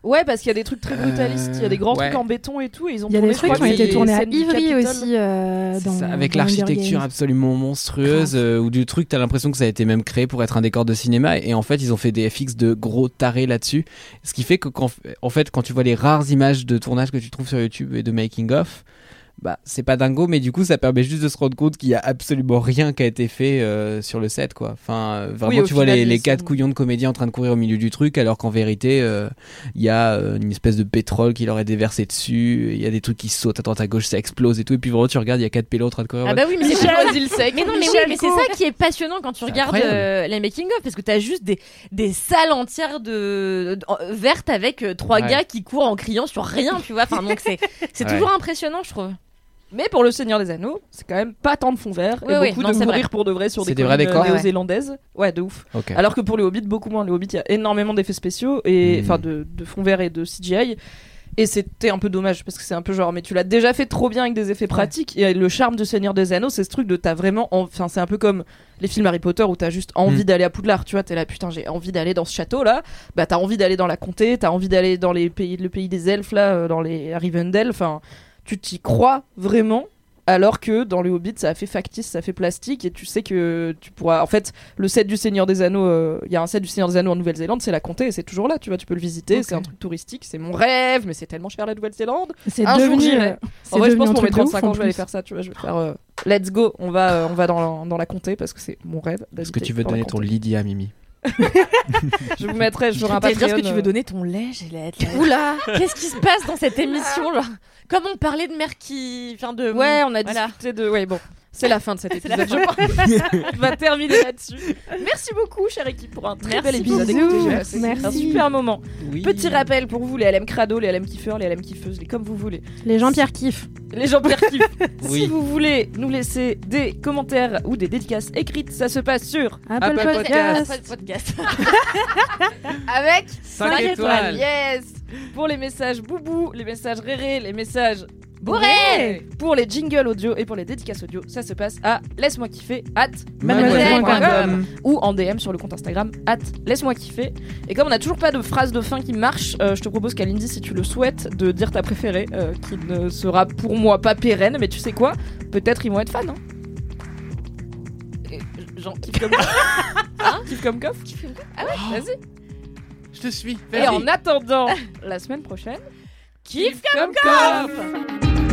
Ouais, parce qu'il y a des trucs très brutalistes. Il y a des grands trucs en béton et tout. Et ils ont Il y a tourné, des je trucs crois, qui ont que été tournés à scènes du Ivry Capitole. aussi. euh, dans, ça, avec dans Hunger l'architecture Games. absolument monstrueuse, euh, ou du truc, t'as l'impression que ça a été même créé pour être un décor de cinéma, et en fait, ils ont fait des FX de gros tarés là-dessus. Ce qui fait que, quand, en fait, quand tu vois les rares images de tournage que tu trouves sur YouTube et de making-of, bah, c'est pas dingo, mais du coup, ça permet juste de se rendre compte qu'il y a absolument rien qui a été fait euh, sur le set, quoi. Enfin, euh, vraiment, Oui, tu vois final, les, les sont- quatre couillons de comédiens en train de courir au milieu du truc, alors qu'en vérité, euh, il y a euh, une espèce de pétrole qui leur est déversé dessus, il y a des trucs qui sautent à droite à gauche, ça explose et tout, et puis vraiment, tu regardes, il y a quatre pélos en train de courir. Ah bah oui, mais c'est. Noisy-le-Sec, Mais non, mais oui, mais c'est ça qui est passionnant quand tu regardes euh, les making of parce que t'as juste des, des salles entières de, de- euh, vertes avec euh, trois Ouais. gars qui courent en criant sur rien, tu vois. Enfin donc c'est c'est Ouais. toujours impressionnant, je trouve. Mais pour le Seigneur des Anneaux, c'est quand même pas tant de fond vert Oui, et oui, beaucoup non, de mourir vrai. pour de vrai sur des, des vrais collines, décors euh, néo-zélandaises. Ouais, de ouf. Alors que pour les Hobbits, beaucoup moins. Les Hobbits, il y a énormément d'effets spéciaux et Hmm. enfin de, de fond vert et de CGI. Et c'était un peu dommage parce que c'est un peu genre, mais tu l'as déjà fait trop bien avec des effets pratiques. Et le charme du Seigneur des Anneaux, c'est ce truc de t'as vraiment. en- Enfin, c'est un peu comme les films Harry Potter où t'as juste envie Mm. d'aller à Poudlard. Tu vois, t'es là, putain, j'ai envie d'aller dans ce château là. Bah, t'as envie d'aller dans la comté, t'as envie d'aller dans les pays, le pays des elfes là, euh, dans les Rivendell. Enfin, tu t'y crois vraiment. Alors que dans le Hobbit, ça a fait factice, ça fait plastique, et tu sais que tu pourras. En fait, le set du Seigneur des Anneaux, euh, il y a un set du Seigneur des Anneaux en Nouvelle-Zélande, c'est la comté, et c'est toujours là, tu vois, tu peux le visiter, c'est un truc touristique, c'est mon rêve, mais c'est tellement cher la Nouvelle-Zélande. C'est Un jour, devenu, j'irai. euh, c'est En vrai, je pense un pour mes truc de ouf, 35 ans, je vais aller faire ça, tu vois, je vais faire euh, let's go, on va, euh, on va dans, dans la comté parce que c'est mon rêve. Est-ce que tu veux donner ton Lydia, Mimi? (laughs) Je vous mettrai, je ferai un T'allais dire ce que Patreon, tu euh, veux donner ton lait, j'ai la tête. Oula Qu'est-ce qui se passe dans cette émission genre Comme on parlait de mère qui, enfin de Ouais, on a Voilà. discuté de. Ouais, bon. C'est la fin de cet (laughs) épisode, je pense. On va terminer là-dessus. Merci beaucoup, chère équipe, pour un très Merci bel épisode. Écoutez, Merci. un super moment. Oui. Petit rappel pour vous, les LM crado, les LM kiffeurs, les LM kiffeuses, les comme vous voulez. Les Jean-Pierre kiffent. Les gens Pierre kiffent. (laughs) Oui. Si vous voulez nous laisser des commentaires ou des dédicaces écrites, ça se passe sur Apple, Apple Podcast. (laughs) Avec Cinq 5 étoiles. Yes Pour les messages boubou, les messages réré, les messages Bourré Pour les jingles audio et pour les dédicaces audio, ça se passe à laisse-moi kiffer at Mademoiselle.com. ou en DM sur le compte Instagram at laisse-moi kiffer. Et comme on n'a toujours pas de phrase de fin qui marche, euh, je te propose Kalindi, si tu le souhaites, de dire ta préférée, euh, qui ne sera pour moi pas pérenne, mais tu sais quoi Peut-être ils vont être fans. hein. Genre, kiff comme (laughs) Hein Kiff comme coff Ah ouais, vas-y. Je te suis. Et en attendant, la semaine prochaine, kiff comme coff